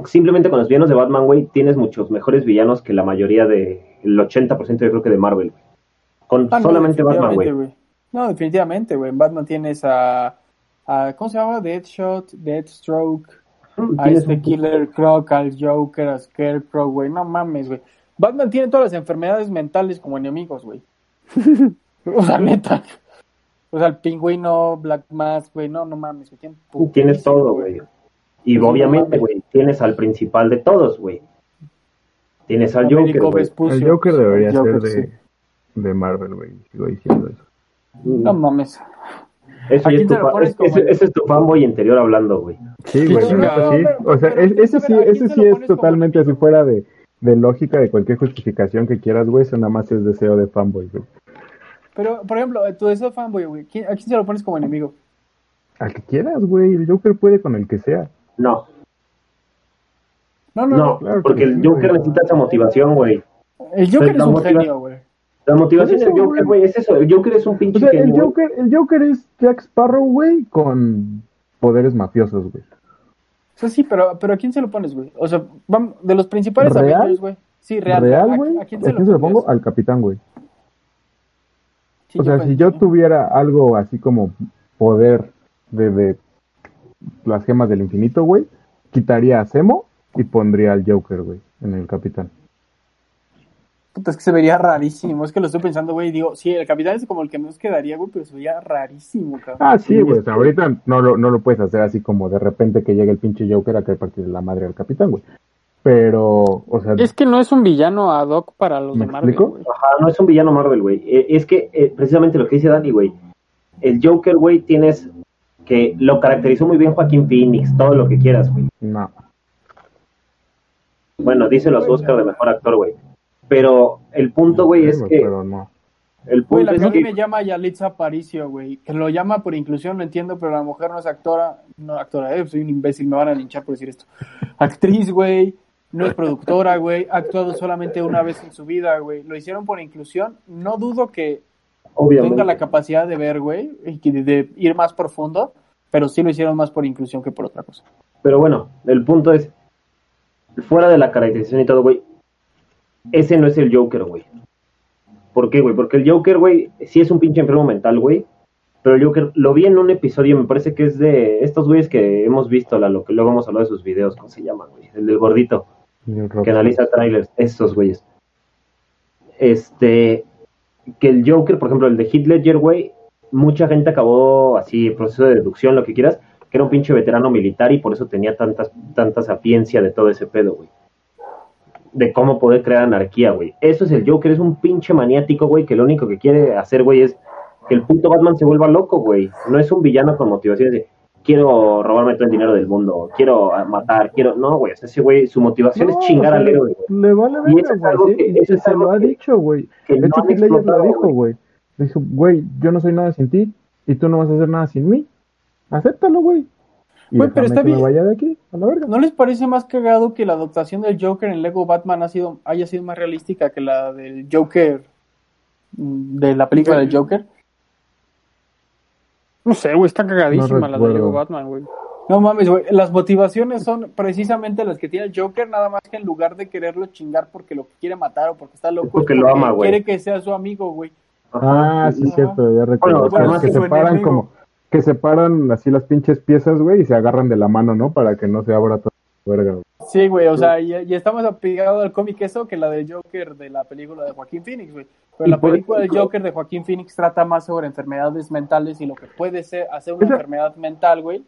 simplemente con los villanos de Batman, güey, tienes muchos mejores villanos que la mayoría de, el 80% yo creo que de Marvel. Con Ah, no, solamente Batman, güey. No, definitivamente, güey. En Batman tienes a, a. ¿Cómo se llama? Deadshot, Deathstroke. A Tienes este un- Killer Croc, al Joker, a Scarecrow, güey. No mames, güey. Batman tiene todas las enfermedades mentales como enemigos, güey. o sea, neta. O sea, el pingüino, Black Mask, güey. No, no mames, güey. Tiene Tienes todo, güey. Y obviamente, güey, tienes al principal de todos, güey. Tienes al Joker, Américo güey. Vespucio. El Joker debería El Joker, ser de, sí. de Marvel, güey. Sigo diciendo eso. No mames. Eso ¿A ya quién es tu ese, como ese- es tu fanboy interior hablando, güey. Sí, güey, Sí, no, sí. O sea, es- ese a sí, ver, ¿a quién ese se sí es totalmente así enemigo? fuera de, de lógica de cualquier justificación que quieras, güey. Eso nada más es deseo de fanboy, güey. Pero, por ejemplo, tú de eso fanboy, güey. ¿quién- ¿A quién se lo pones como enemigo? Al que quieras, güey. El Joker puede con el que sea. No, No, no, no, no. claro que porque el Joker necesita esa motivación, güey. El Joker Pero es la un motiva- genio, güey. La motivación Por del Joker, güey. güey, es eso. El Joker es un O pinche sea, genio, el güey. Joker, el Joker es Jack Sparrow, güey, con poderes mafiosos, güey. O sea, sí, pero, pero ¿a quién se lo pones, güey? O sea, vamos, de los principales ¿Real? Avengers, güey. Sí, real. Real, ¿A- güey. ¿A, quién se lo, lo pongo? Al capitán, güey. Sí, o sea, si pensé- yo tuviera algo así como poder de, de las gemas del infinito, güey, quitaría a Zemo y pondría al Joker, güey, en el capitán. Puta, es que se vería rarísimo. Es que lo estoy pensando, güey. y Digo, sí, el capitán es como el que nos quedaría, güey, pero se vería rarísimo, cabrón. Ah, sí, güey. O sea, ahorita no lo, no lo puedes hacer así como de repente que llegue el pinche Joker a querer partir la madre al capitán, güey. Pero, o sea, Es que no es un villano ad hoc para los ¿Me de Marvel. Ajá, no es un villano Marvel, güey. Eh, Es que eh, precisamente lo que dice Dani, güey. El Joker, güey, tienes que lo caracterizó muy bien Joaquín Phoenix, todo lo que quieras, güey. no. Bueno, dice los Oscar de mejor actor, güey. Pero el punto, güey, es que Pero no. el Güey, punto la es que me llama Yalitza Aparicio, güey. Que lo llama por inclusión, lo entiendo, pero la mujer no es actora. No, actora, eh, soy un imbécil, me van a linchar por decir esto. Actriz, güey. No es productora, güey. Ha actuado solamente una vez en su vida, güey. Lo hicieron por inclusión. No dudo que obviamente tenga la capacidad de ver, güey, y que de, de ir más profundo, pero sí lo hicieron más por inclusión que por otra cosa. Pero bueno, el punto es, fuera de la caracterización y todo, güey, ese no es el Joker, güey. ¿Por qué, güey? Porque el Joker, güey, sí es un pinche enfermo mental, güey. Pero el Joker, lo vi en un episodio, me parece que es de estos güeyes que hemos visto, la, lo que luego hemos hablado de sus videos, ¿cómo se llama, güey? El del gordito, que analiza trailers, estos güeyes. Este, que el Joker, por ejemplo, el de Heath Ledger, güey, mucha gente acabó así, proceso de deducción, lo que quieras, que era un pinche veterano militar y por eso tenía tantas, tanta sapiencia de todo ese pedo, güey. De cómo poder crear anarquía, güey. Eso es el Joker, es un pinche maniático, güey, que lo único que quiere hacer, güey, es que el puto Batman se vuelva loco, güey. No es un villano con motivaciones de quiero robarme todo el dinero del mundo, quiero matar, quiero. No, güey, o sea, ese güey, su motivación No, es chingar o sea, al héroe, güey. Le vale Y verga, eso es algo güey. que- y es se algo lo ha que- dicho, güey. que De no hecho, Heath lo dijo, güey. güey. Dijo, güey, yo no soy nada sin ti y tú no vas a hacer nada sin mí. Acéptalo, güey. Güey, pero está bien. vaya de aquí, a la verga. ¿No les parece más cagado que la adaptación del Joker en Lego Batman ha sido, haya sido más realística que la del Joker mm, de la película del Joker? No sé, güey, está cagadísima la de. Lego Batman, güey. No mames, güey. Las motivaciones son precisamente las que tiene el Joker, nada más que en lugar de quererlo chingar porque lo quiere matar o porque está loco, Es porque lo ama, güey. quiere que sea su amigo, güey. Ah, sí, Ajá. cierto, ya recuerdo. Bueno, que- separan enemigo. como, que separan así las pinches piezas, güey, y se agarran de la mano, ¿no? Para que no se abra toda la verga, güey. Sí, güey, o sea, y, y está más apegado al cómic eso que la del Joker de la película de Joaquín Phoenix, güey. Pero la película del Joker de Joaquín Phoenix trata más sobre enfermedades mentales y lo que puede ser hacer una Esa- enfermedad mental, güey.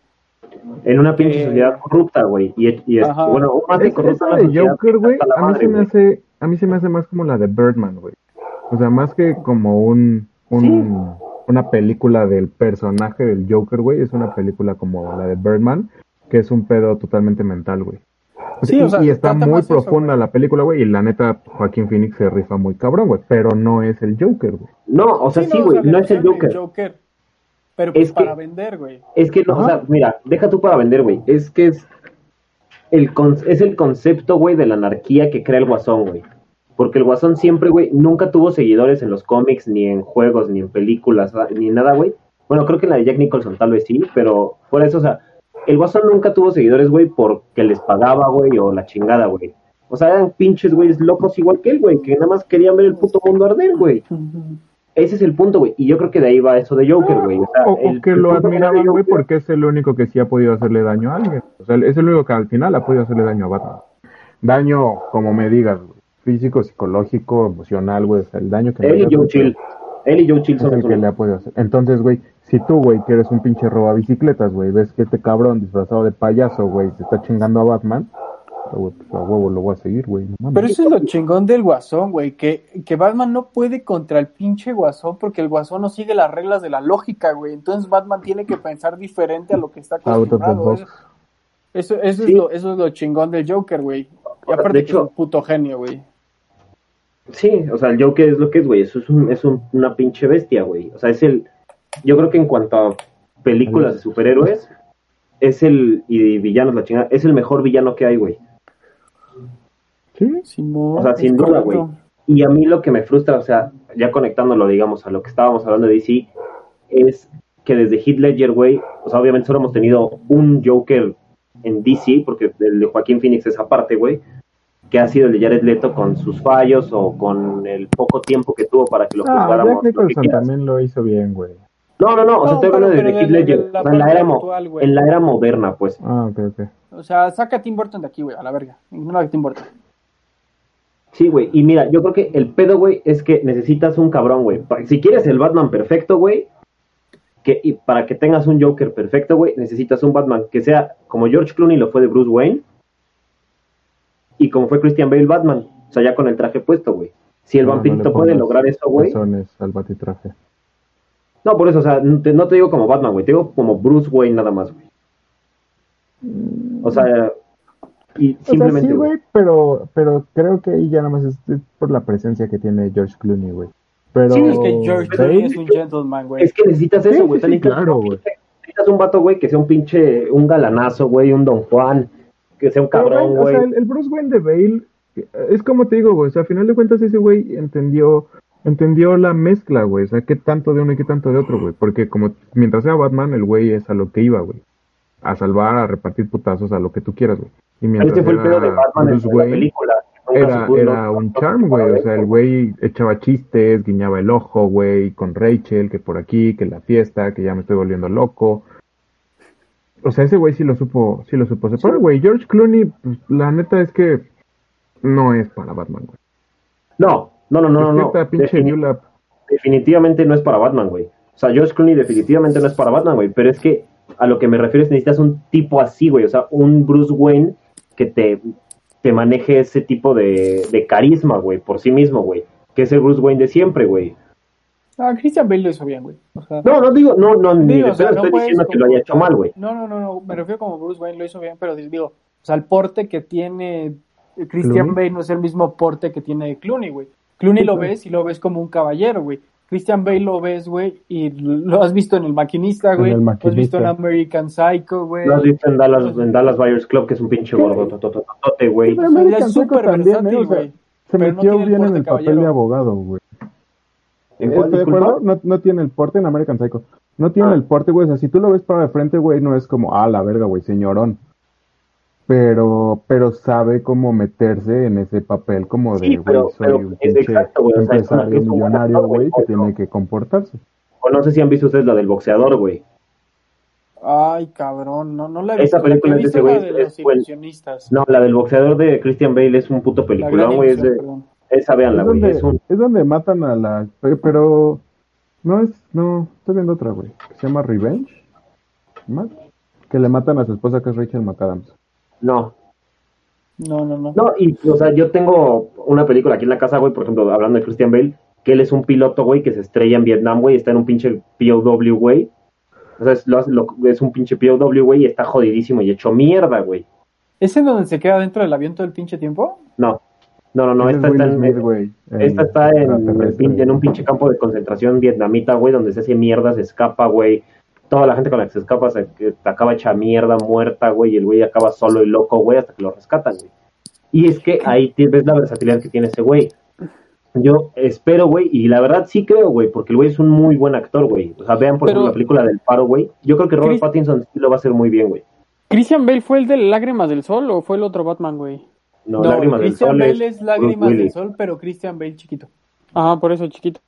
En una pinche Eh, sociedad corrupta, güey. Y, y es, bueno, más de Es- corrupta esa de Joker, güey, a mí madre, se me güey. hace, a mí se me hace más como la de Birdman, güey. O sea, más que como un, un una película del personaje del Joker, güey, es una película como la de Birdman, que es un pedo totalmente mental, güey. Sí, y, o sea, y está muy eso, profunda la película, güey, y la neta, Joaquín Phoenix se rifa muy cabrón, güey, pero no es el Joker, güey. No, o sea, sí, o güey, sea, no es el Joker. Pero pues Es que- para vender, güey. Es que, no, o sea, mira, deja tú para vender, güey. Es que es el, con- es el concepto, güey, de la anarquía que crea el Guasón, güey. Porque el Guasón siempre, güey, nunca tuvo seguidores en los cómics, ni en juegos, ni en películas, ni nada, güey. Bueno, creo que en la de Jack Nicholson tal vez sí, pero fuera eso, o sea, el Guasón nunca tuvo seguidores, güey, porque les pagaba, güey, o la chingada, güey. O sea, eran pinches güeyes locos igual que él, güey, que nada más querían ver el puto mundo arder, güey. Ese es el punto, güey. Y yo creo que de ahí va eso de Joker, güey. O, sea, O, o el- que el lo admiraban, güey, porque es el único que sí ha podido hacerle daño a alguien. O sea, es el único que al final ha podido hacerle daño a Batman. Daño, como me digas, güey. Físico, psicológico, emocional, güey. O sea, el daño que Él y Joe Chill. Él y Joe Chill Es son el los que le ha podido hacer. Entonces, güey, si tú, güey, que eres un pinche roba bicicletas, güey, ves que este cabrón disfrazado de payaso, güey, se está chingando a Batman, güey, pues a huevo lo voy a seguir, güey. no. Pero eso es lo chingón del Guasón, güey, que, que Batman no puede contra el pinche Guasón porque el Guasón no sigue las reglas de la lógica, güey. Entonces Batman tiene que pensar diferente a lo que está the acostumbrado. Eso, eso, eso Sí. es lo, eso es lo chingón del Joker, güey. Y aparte de que hecho- es un puto genio, güey. Sí, o sea, el Joker es lo que es, güey. Eso es, un- es un- una pinche bestia, güey. O sea, es el. Yo creo que en cuanto a películas de superhéroes, es el. Y villanos, la chingada. Es el mejor villano que hay, güey. Sí, O sea, sin duda, güey. Y a mí lo que me frustra, o sea, ya conectándolo, digamos, a lo que estábamos hablando de DC, es que desde Heath Ledger, güey, o sea, obviamente solo hemos tenido un Joker en DC, porque el de Joaquín Phoenix es aparte, güey, que ha sido el de Jared Leto con sus fallos o con el poco tiempo que tuvo para que lo Ah, juzgáramos. Jack lo que Nicholson también lo hizo bien, güey. No, no, no, o sea, estoy hablando pero Heath de- Ledger, de la en la, era parte mo- actual, güey. en la era moderna, pues. Ah, ok, ok. O sea, saca a Tim Burton de aquí, güey, a la verga. Ignora a Tim Burton. Sí, güey. Y mira, yo creo que el pedo, güey, es que necesitas un cabrón, güey. Si quieres el Batman perfecto, güey, que, y para que tengas un Joker perfecto, güey, necesitas un Batman que sea como George Clooney lo fue de Bruce Wayne y como fue Christian Bale Batman. O sea, ya con el traje puesto, güey. Si el No, no vampirito puede lograr eso, güey. Al batitraje. No, por eso, o sea, no te, no te digo como Batman, güey. Te digo como Bruce Wayne nada más, güey. O sea, y O sea, simplemente, sí, güey. güey, pero, pero creo que ahí ya nada más es, es por la presencia que tiene George Clooney, güey. Pero Sí, es que George Clooney es un gentleman, güey. Es que necesitas Sí, eso, güey. sí, necesitas, claro, un güey. necesitas un vato, güey, que sea un pinche, un galanazo, güey, un Don Juan, que sea un cabrón, güey, O sea, el, el Bruce Wayne de Bale, es como te digo, güey, o sea, a final de cuentas ese güey entendió, entendió la mezcla, güey, o sea, qué tanto de uno y qué tanto de otro, güey, porque como mientras sea Batman, el güey es a lo que iba, güey, a salvar, a repartir putazos, a lo que tú quieras, güey. Y mientras Este fue el pedo de Batman en la película. Era, era un charm, güey. O sea, el güey echaba chistes, guiñaba el ojo, güey, con Rachel, que por aquí, que la fiesta, que ya me estoy volviendo loco. O sea, ese güey sí lo supo, sí lo supo separar, güey. George Clooney, pues, la neta es que no es para Batman, güey. No, no, no, no, no. no. Lab. definitivamente no es para Batman, güey. O sea, George Clooney definitivamente no es para Batman, güey. Pero es que a lo que me refiero es que necesitas un tipo así, güey. O sea, un Bruce Wayne que te, te maneje ese tipo de, de carisma, güey, por sí mismo, güey. Que es el Bruce Wayne de siempre, güey. Ah, Christian Bale lo hizo bien, güey. O sea, No, no digo, no, no, ni digo, de o sea, no estoy diciendo que lo haya hecho mal, güey. No, no, no, no, me refiero como Bruce Wayne lo hizo bien, pero digo, o sea, el porte que tiene Christian Clooney. Bale no es el mismo porte que tiene Clooney, güey. Clooney lo ves y lo ves como un caballero, güey. Christian Bale lo ves, güey, y lo has visto en El Maquinista, En güey. El Lo has visto en American Psycho, güey. Lo has visto en Dallas, en Dallas Buyers Club, que es un pinche gordo, totototote, güey. Es Psycho súper también, versátil, ¿eh? Güey. Se metió bien en el papel de abogado, güey. ¿En cuál, ¿Estás de acuerdo? No, no tiene el porte en American Psycho. No tiene Ah. el porte, güey. O sea, si tú lo ves para de frente, güey, no es como, ah, la verga, güey, señorón. Pero, pero sabe cómo meterse en ese papel como de, Sí, güey, pero- soy pero un es pinche exacto, güey, o sea, es como empresario buen millonario, güey, que ¿no? tiene que comportarse. O no sé si han visto ustedes la del boxeador, güey. Ay, cabrón, no, no la he Esa visto. La que película es de güey, de es los ilusionistas. No, la del boxeador de Christian Bale es un puto La gran peliculón, güey. Es de... perdón. Esa, véanla, Es güey. donde, Es un... es donde matan a la... pe- Pero no es... No, estoy viendo otra, güey. Que se llama Revenge. ¿Más? Que le matan a su esposa, que es Rachel McAdams. No. No, no, no. No, y, o sea, yo tengo una película aquí en la casa, güey, por ejemplo, hablando de Christian Bale, que él es un piloto, güey, que se estrella en Vietnam, güey, está en un pinche POW, güey. O sea, es, lo- lo- es un pinche POW, güey, y está jodidísimo y hecho mierda, güey. ¿Es en donde se queda dentro del avión todo el pinche tiempo? No, no, no, no, es esta está en, Esta está en, extraterrestre. pin- en un pinche campo de concentración vietnamita, güey, donde se hace mierda, se escapa, güey. Toda la gente con la que se escapa se que acaba hecha mierda, muerta, güey, y el güey acaba solo y loco, güey, hasta que lo rescatan, güey. Y es que ahí ves la versatilidad que tiene ese güey. Yo espero, güey, y la verdad sí creo, güey, porque el güey es un muy buen actor, güey. O sea, vean, por Pero- ejemplo, la película del paro, güey. Yo creo que Robert Chris- Pattinson sí lo va a hacer muy bien, güey. ¿Christian Bale fue el de Lágrimas del Sol o fue el otro Batman, güey? No, No, Lágrimas del Christian Sol Bale es es, Lágrimas del. Sol, pero Christian Bale chiquito. Ajá, por eso chiquito.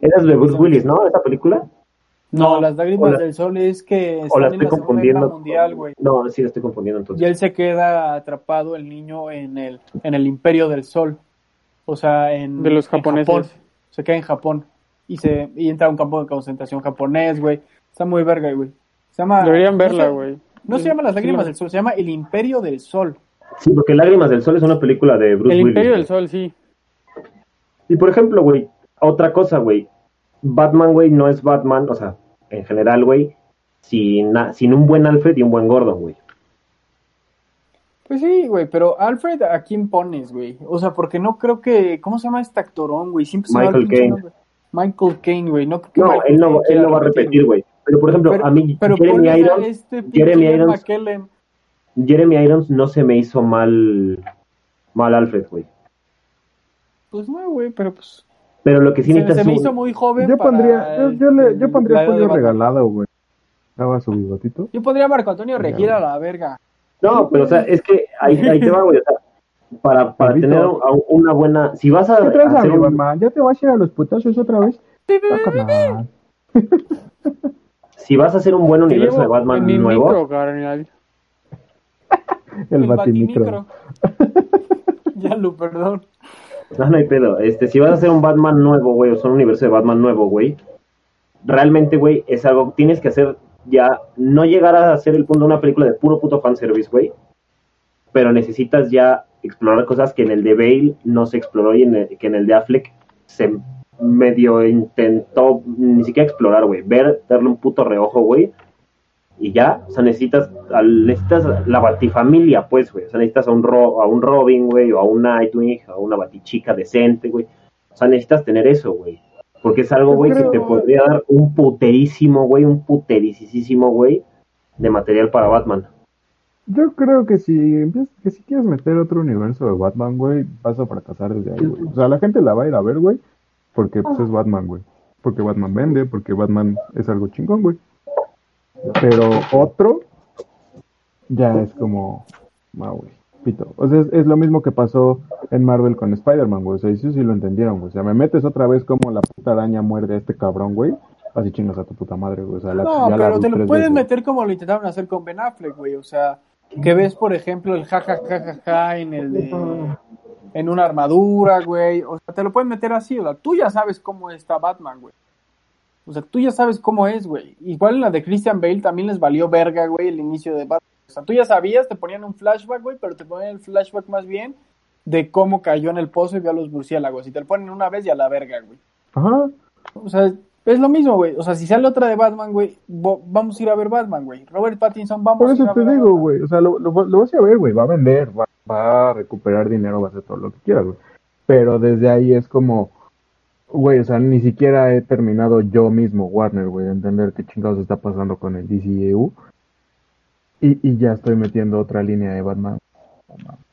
Esa es de Bruce Willis, ¿no? Esa película. No, No, las lágrimas la- del sol es que O la están en estoy la Segunda Guerra confundiendo. Mundial, güey. No, sí la estoy confundiendo entonces. Y él se queda atrapado, el niño, en el, en el Imperio del Sol. O sea, en. De los en japoneses. Japón. Se queda en Japón. Y, se, y entra a un campo de concentración japonés, güey. Está muy verga, güey. Se llama. Deberían no verla, se- güey. No se llama Las Lágrimas del Sol, se llama El Imperio del Sol. Sí, porque Lágrimas del Sol es una película de Bruce El Willis. Imperio güey. del Sol, sí. Y por ejemplo, güey, otra cosa, güey. Batman, güey, no es Batman, o sea, en general, güey, sin, sin un buen Alfred y un buen Gordon, güey. Pues sí, güey, pero Alfred, ¿a quién pones, güey? O sea, porque no creo que. ¿Cómo se llama este actorón, güey? Siempre se Michael Caine. Michael Kane, güey. No, Michael él no, Caine él no va a repetir, güey. Pero por ejemplo, Pero, a mí pero Jeremy Irons, este Jeremy Irons, McKellen. Jeremy Irons no se me hizo mal, mal Alfred, güey. Pues no, güey, pero pues. Pero lo que sí Se, necesitas se me hizo muy joven. Yo para pondría, yo, el- yo le, yo pondría a edad de Julio regalado, güey. Daba su bigotito. Yo pondría a Marco Antonio Regil a la verga. No, pero o sea, es que ahí, ahí te va, güey. O sea, para, para tener a- una buena. Si vas a ¿Qué traes a hacer mi un- Batman? ¿Ya te vas a ir a los putazos otra vez? Ah, si vas a hacer un buen universo de Batman en mi nuevo, micro, carnal. El, batimicro. ya lo, perdón. No, no hay pedo. Este, si vas a hacer un Batman nuevo, güey, o sea, un universo de Batman nuevo, güey, realmente, güey, es algo que tienes que hacer ya, no llegar a hacer el punto de una película de puro puto fanservice, güey, pero necesitas ya explorar cosas que en el de Bale no se exploró y en el, que en el de Affleck se medio intentó ni siquiera explorar, güey, ver, darle un puto reojo, güey, y ya, o sea, necesitas, necesitas la batifamilia, pues, güey, o sea, necesitas a un, Ro- a un Robin, güey, o a un Nightwing, a una batichica decente, güey, o sea, necesitas tener eso, güey, porque es algo, güey, que te podría dar un puterísimo, güey, un puterísimo, güey, de material para Batman. Yo creo que si empiezas, que si quieres meter otro universo de Batman, güey, vas a fracasar desde ahí, güey. O sea, la gente la va a ir a ver, güey, porque pues es Batman, güey. Porque Batman vende, porque Batman es algo chingón, güey. Pero otro ya es como, ah, güey, pito. O sea, es, es lo mismo que pasó en Marvel con Spider-Man, güey. O sea, eso sí lo entendieron, güey. O sea, me metes otra vez como la puta araña muerde a este cabrón, güey. Así chingas a tu puta madre, güey. O sea, la, No, ya pero te lo veces. meter como lo intentaron hacer con Ben Affleck, güey. O sea, que ves, por ejemplo, el jajajajaja en el de. En una armadura, güey. O sea, te lo puedes meter así. O sea, tú ya sabes cómo está Batman, güey. O sea, tú ya sabes cómo es, güey. Igual en la de Christian Bale también les valió verga, güey, el inicio de Batman. O sea, tú ya sabías, te ponían un flashback, güey, pero te ponían el flashback más bien de cómo cayó en el pozo y vio a los murciélagos. Y te lo ponen una vez y a la verga, güey. Ajá. O sea, es lo mismo, güey. O sea, si sale otra de Batman, güey, vamos a ir a ver Batman, güey. Robert Pattinson, vamos Por a ir eso a te ver a digo, güey. O sea, lo, lo, lo vas a ver, güey. Va a vender, va, va a recuperar dinero, va a hacer todo lo que quieras, güey. Pero desde ahí es como, güey, o sea, ni siquiera he terminado yo mismo, Warner, güey, de entender qué chingados está pasando con el DCEU. Y, y ya estoy metiendo otra línea de Batman.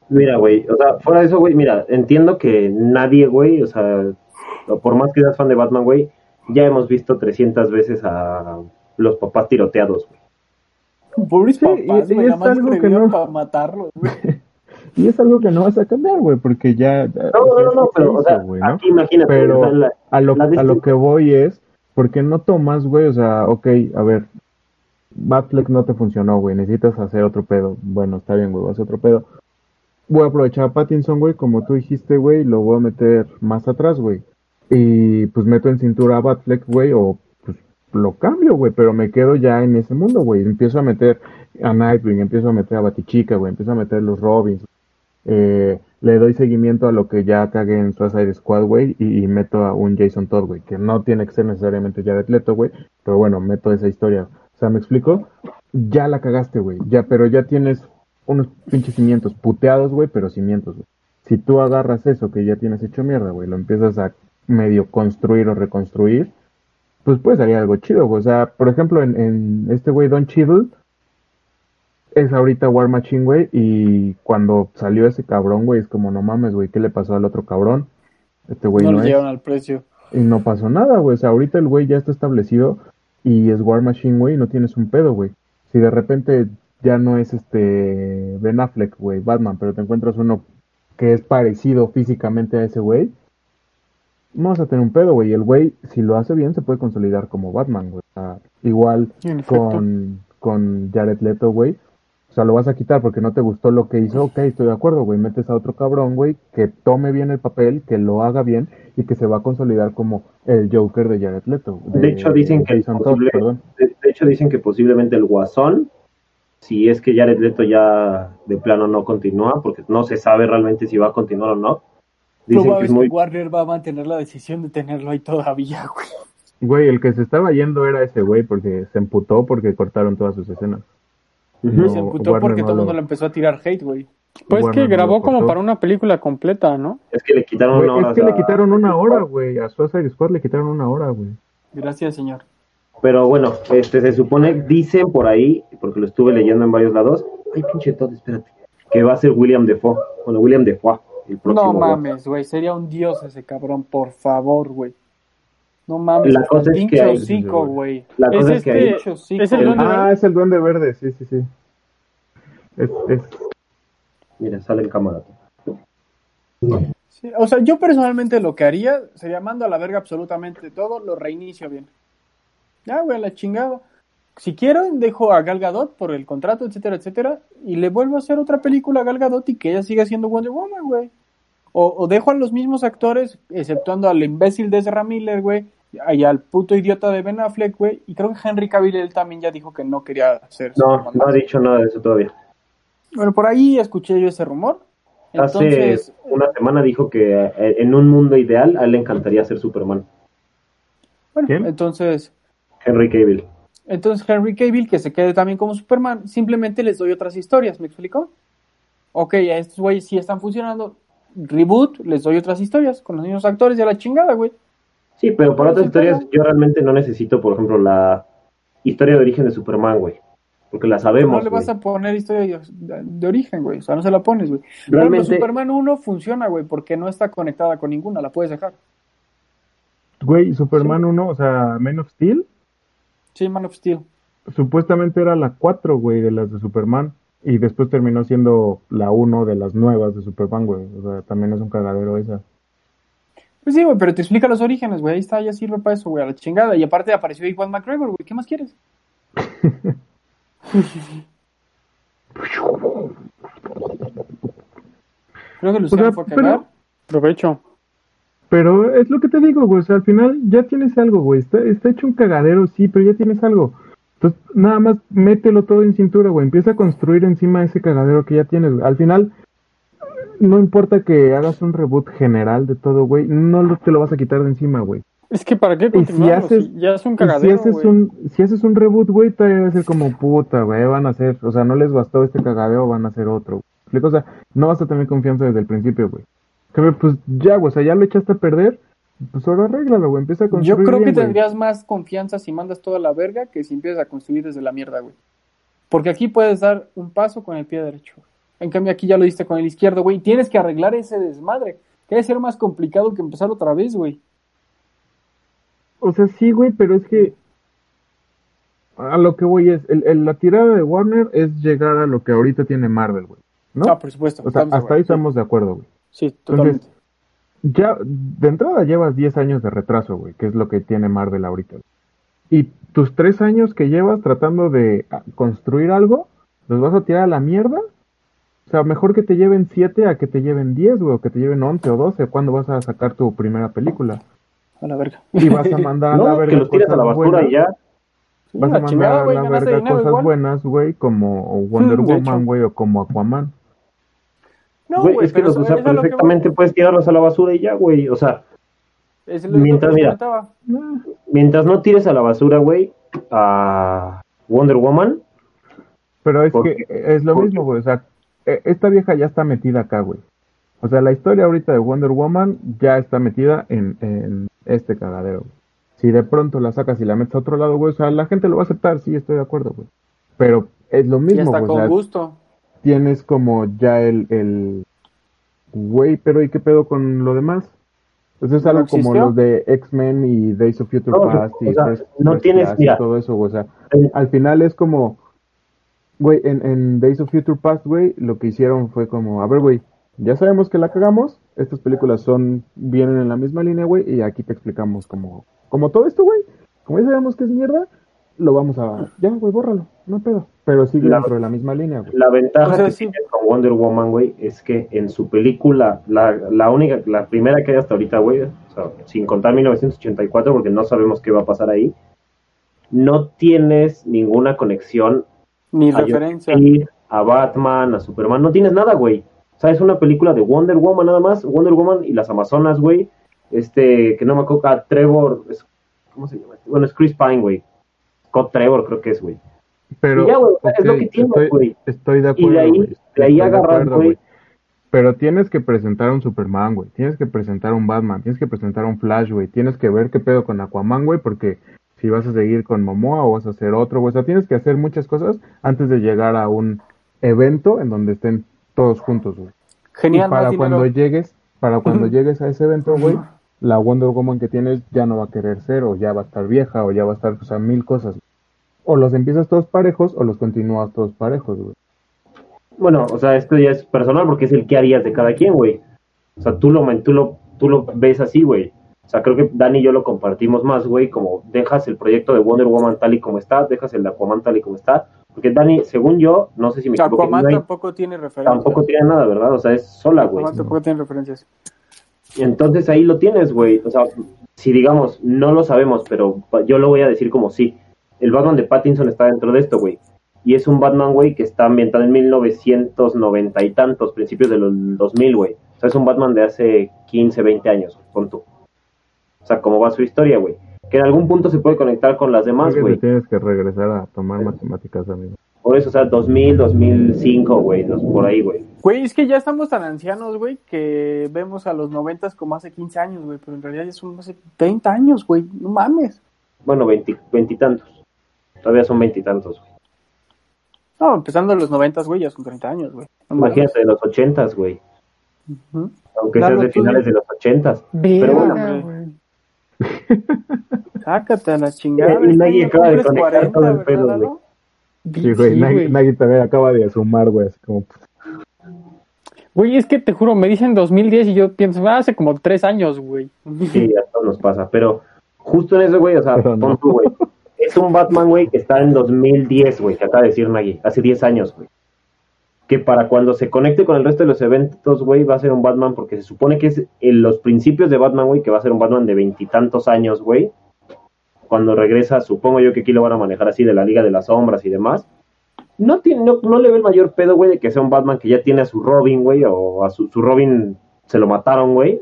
Mira, güey, o sea, fuera de eso, güey, mira, entiendo que nadie, güey, o sea, por más que seas fan de Batman, güey, ya hemos visto 300 veces a los papás tiroteados, güey. Pobres Sí, papás, y- y es algo que no- para matarlos, güey. Y es algo que no vas a cambiar, güey, porque ya... No, o sea, no, no, pero, o sea, ¿no? aquí imagínate, Pero la- a lo, a lo que voy es, ¿por qué no tomas, güey? O sea, ok, a ver, Batfleck no te funcionó, güey, necesitas hacer otro pedo. Bueno, está bien, güey, voy a hacer otro pedo. Voy a aprovechar a Pattinson, güey, como tú dijiste, güey, lo voy a meter más atrás, güey. Y pues meto en cintura a Batfleck, güey, o pues lo cambio, güey, pero me quedo ya en ese mundo, güey. Empiezo a meter a Nightwing, empiezo a meter a Batichica, güey, empiezo a meter los Robins, eh, le doy seguimiento a lo que ya cagué en Suicide Squad, güey, y, y meto a un Jason Todd, güey, que no tiene que ser necesariamente Jared Leto, güey, pero bueno, meto esa historia. O sea, ¿me explico? Ya la cagaste, güey, ya, pero ya tienes unos pinches cimientos puteados, güey, pero cimientos, güey. Si tú agarras eso que ya tienes hecho mierda, güey, lo empiezas a medio construir o reconstruir, pues puede salir algo chido, güey. O sea, por ejemplo, en, en este güey Don Cheadle, es ahorita War Machine, güey, y cuando salió ese cabrón, güey, es como, no mames, güey, ¿qué le pasó al otro cabrón? Este güey no no, le llegaron al precio. Y no pasó nada, güey. O sea, ahorita el güey ya está establecido y es War Machine, güey, y no tienes un pedo, güey. Si de repente ya no es este Ben Affleck, güey, Batman, pero te encuentras uno que es parecido físicamente a ese güey, no vas a tener un pedo, güey. Y el güey, si lo hace bien, se puede consolidar como Batman, güey. O sea, igual con, con Jared Leto, güey. O sea, lo vas a quitar porque no te gustó lo que hizo. Ok, estoy de acuerdo, güey. Metes a otro cabrón, güey, que tome bien el papel, que lo haga bien y que se va a consolidar como el Joker de Jared Leto. De hecho, dicen que Todd, posible- perdón. de, de hecho dicen que posiblemente el Guasón, si es que Jared Leto ya de plano no continúa, porque no se sabe realmente si va a continuar o no. Dicen que es muy que Warner va a mantener la decisión de tenerlo ahí todavía, güey. Güey, el que se estaba yendo era ese güey porque se emputó porque cortaron todas sus escenas. No, se emputó Warner porque no todo el lo- mundo le empezó a tirar hate, güey. Pues Warner que grabó como para una película completa, ¿no? Es que le quitaron Güey, una hora. es que a- le quitaron una hora, güey. A Suicide Squad le quitaron una hora, güey. Gracias, señor. Pero bueno, este se supone, dicen por ahí, porque lo estuve leyendo en varios lados. Ay, pinche Todd, espérate. Que va a ser William Defoe. Bueno, William Defoe. el próximo No mames, güey, sería un dios ese cabrón, por favor, güey. No mames, La el cosa es que hocico, güey. La Es cosa es que este- hocico, es el duende Ah, verde. es el duende verde, sí, sí, sí. Es, es, mira, sale en cámara. Sí, o sea, yo personalmente lo que haría sería mando a la verga absolutamente todo, lo reinicio bien. Ya, güey, la chingada. Si quiero, dejo a Gal Gadot por el contrato, etcétera, etcétera, y le vuelvo a hacer otra película a Gal Gadot y que ella siga siendo Wonder Woman, güey. O, o dejo a los mismos actores, exceptuando al imbécil de Ezra Miller, güey, y al puto idiota de Ben Affleck, güey, y creo que Henry Cavill él también ya dijo que no quería hacer No, Superman no ha dicho nada de eso todavía. Bueno, por ahí escuché yo ese rumor. Entonces, Hace una semana dijo que eh, en un mundo ideal a él le encantaría ser Superman. bueno, ¿Quién? entonces Henry Cavill. Entonces Henry Cavill, que se quede también como Superman, simplemente les doy otras historias, ¿me explicó? Ok, a estos güeyes sí están funcionando, reboot, les doy otras historias con los mismos actores de la chingada, güey. Sí, pero para otras Sí, historias pero- yo realmente no necesito, por ejemplo, la historia de origen de Superman, güey. Porque la sabemos. No le vas güey. a poner historia de, de origen, güey, o sea, no se la pones, güey. Realmente... Realmente, Superman 1 funciona, güey, porque no está conectada con ninguna, la puedes dejar. güey, Superman 1, o sea, Man of Steel, Sí, Man of Steel. supuestamente era la 4, güey, de las de Superman. Y después terminó siendo la 1 de las nuevas de Superman, güey. O sea, también es un cagadero esa. Pues sí, güey, pero te explica los orígenes, güey, ahí está, ya sirve para eso, güey, a la chingada. Y aparte apareció Iwan McGregor, güey, ¿qué más quieres? Creo que Luciano sea, fue a pero-. Provecho. Pero es lo que te digo, güey. O sea, al final ya tienes algo, güey. Está, está hecho un cagadero, sí, pero ya tienes algo. Entonces, nada más mételo todo en cintura, güey. Empieza a construir encima ese cagadero que ya tienes, güey. Al final, no importa que hagas un reboot general de todo, güey. No te lo vas a quitar de encima, güey. Es que para qué si continuarlo haces- si ya es un Y si cagadero, haces un, si haces un reboot, güey, todavía va a ser como puta, güey. Van a hacer, o sea, no les bastó este cagadero, van a hacer otro. güey. O sea, no vas a tener confianza desde el principio, güey. Pues ya, güey, o sea, ya lo echaste a perder. Pues ahora arréglalo, güey. Empieza a construir Yo creo que güey. tendrías más confianza si mandas toda la verga que si empiezas a construir desde la mierda, güey. Porque aquí puedes dar un paso con el pie derecho. En cambio, aquí ya lo diste con el izquierdo, güey. Tienes que arreglar ese desmadre. Que debe ser más complicado que empezar otra vez, güey. O sea, sí, güey, pero es que a lo que voy es, el, el- la tirada de Warner es llegar a lo que ahorita tiene Marvel, güey. ¿No? Ah, por supuesto. o sea, hasta ahí estamos de acuerdo, güey. Sí, sí, totalmente. Entonces, ya de entrada llevas 10 años de retraso, güey, que es lo que tiene Marvel ahorita. Y tus 3 años que llevas tratando de ah, construir algo, ¿los vas a tirar a la mierda? O sea, mejor que te lleven 7 a que te lleven 10, güey, o que te lleven 11 o 12, ¿cuándo vas a sacar tu primera película? A la verga. Y vas a mandar a la verga que los tiras a la cosas basura buenas. y ya. Vas a mandar chingada, a la verga cosas buenas, güey, como Wonder Mm. Woman, güey, o como Aquaman. No, Güey, güey, es que los, o sea, eso es a lo que perfectamente puedes tirarlos a la basura y ya, güey. O sea, Es lo que Mientras, mira. mientras no tires a la basura, güey, a Wonder Woman, Pero es Porque- que es lo porque- mismo, güey. O sea, e- esta vieja ya está metida acá, güey. O sea, la historia ahorita de Wonder Woman ya está metida en, en este cagadero. güey. Si de pronto la sacas y la metes a otro lado, güey, o sea, la gente lo va a aceptar, sí, estoy de acuerdo, güey. Pero es lo Ya mismo, está güey. o con sea, gusto. Tienes como ya el, el... Güey, pero ¿y qué pedo con lo demás? Pues es ¿No algo como los de X-Men y Days of Future No, Past y o sea, First- no First tienes- y todo eso, güey. O sea, Eh, al final es como, güey, en, en Days of Future Past, güey, lo que hicieron fue como, a ver, güey, ya sabemos que la cagamos, estas películas son, vienen en la misma línea, güey, y aquí te explicamos como, como todo esto, güey, como ya sabemos que es mierda, lo vamos a, ya, güey, bórralo, no hay pedo, pero sigue La- dentro de la misma línea, güey. La ventaja O sea, que sí. tienes con Wonder Woman, güey, es que en su película, la, la única, la primera que hay hasta ahorita, güey, o sea, sin contar 1984, porque no sabemos qué va a pasar ahí, no tienes ninguna conexión Ni a referencia. A Batman, a Superman, no tienes nada, güey. O sea, es una película de Wonder Woman nada más, Wonder Woman y las Amazonas, güey. Este, que no me acuerdo, ah, Trevor, es- ¿cómo se llama? Bueno, es Chris Pine, güey. Scott Trevor creo que es, güey. Pero, Y ya, güey, es lo que tienes, estoy, güey. estoy de Y acuerdo, de ahí- güey, de ahí güey. Pero tienes que presentar un Superman, güey. Tienes que presentar un Batman. Tienes que presentar un Flash, güey. Tienes que ver qué pedo con Aquaman, güey. Porque si vas a seguir con Momoa o vas a hacer otro, güey. O sea, tienes que hacer muchas cosas antes de llegar a un evento en donde estén todos juntos, güey. Genial, y para cuando dinero. llegues, para cuando llegues a ese evento, güey, la Wonder Woman que tienes ya no va a querer ser, o ya va a estar vieja, o ya va a estar, o sea, mil cosas. O los empiezas todos parejos, o los continúas todos parejos, güey. Bueno, o sea, esto ya es personal porque es el que harías de cada quien, güey. O sea, tú lo, tú lo, tú lo ves así, güey. O sea, creo que Dani y yo lo compartimos más, güey, como dejas el proyecto de Wonder Woman tal y como está, dejas el de Aquaman tal y como está. Porque Dani, según yo, no sé si me equivoco, Aquaman no hay- tampoco tiene referencias. tampoco tiene nada, ¿verdad? O sea, es sola, güey. Aquaman tampoco tiene referencias. Entonces ahí lo tienes, güey. O sea, si digamos, no lo sabemos, pero yo lo voy a decir como sí. El Batman de Pattinson está dentro de esto, güey. Y es un Batman, güey, que está ambientado en 1990 y tantos, principios de los 2000, güey. O sea, es un Batman de hace 15, 20 años, con tú. O sea, cómo va su historia, güey. Que en algún punto se puede conectar con las demás, güey. tienes que regresar a tomar matemáticas, amigo. Por eso, o sea, 2000, 2005, güey, por ahí, güey. Güey, es que ya estamos tan ancianos, güey, que vemos a los noventas como hace 15 años, güey, pero en realidad ya son hace 30 años, güey, no mames. Bueno, 20 veintitantos. Todavía son veintitantos, güey. No, empezando en los noventas, güey, ya son 30 años, güey. No. Imagínate, de los ochentas, güey. Aunque Claro, seas de finales de los ochentas. Pero bueno, güey. Sácate a la chingada. Y Nagui acaba de conectar todo el pedo, ¿verdad, güey. Sí, güey, Sí, Nagui, güey. Nagui también acaba de sumar, güey, así como... Güey, es que te juro, me dicen 2010 y yo pienso, ah, hace como tres años, güey. Sí, a todos nos pasa. Pero justo en eso, güey, o sea, pon tú, güey. Es un Batman, güey, que está en 2010, güey, que acaba de decir Nagui. Hace 10 años, güey. Que para cuando se conecte con el resto de los eventos, güey, va a ser un Batman, porque se supone que es en los principios de Batman, güey, que va a ser un Batman de veintitantos años, güey. Cuando regresa, supongo yo que aquí lo van a manejar así de la Liga de las Sombras y demás. No, tiene, no, no le ve el mayor pedo, güey, de que sea un Batman que ya tiene a su Robin, güey, o a su, su Robin se lo mataron, güey.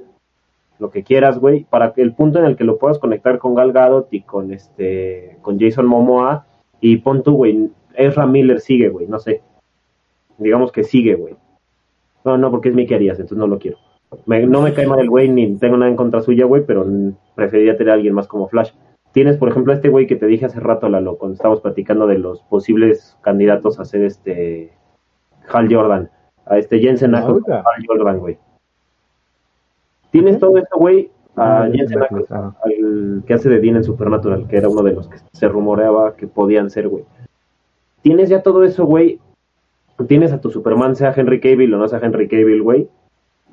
Lo que quieras, güey, para que el punto en el que lo puedas conectar con Gal Gadot y con este, con Jason Momoa y pon tú, güey, Ezra Miller sigue, güey, no sé. Digamos que sigue, güey. No, no, porque es Mickey Arias, entonces no lo quiero. Me- no me cae mal el güey, ni tengo nada en contra suya, güey, pero preferiría tener a alguien más como Flash. Tienes, por ejemplo, a este güey que te dije hace rato, Lalo, cuando estábamos platicando de los posibles candidatos a ser este Hal Jordan, a este Jensen Ackles, Oiga. Hal Jordan, güey. Tienes todo eso, güey, a Ah, Jensen Ackles, Ackles, ajá. al que hace de Dean en Supernatural, que era uno de los que se rumoreaba que podían ser, güey. Tienes ya todo eso, güey. Tienes a tu Superman, sea Henry Cavill o no sea Henry Cavill, güey.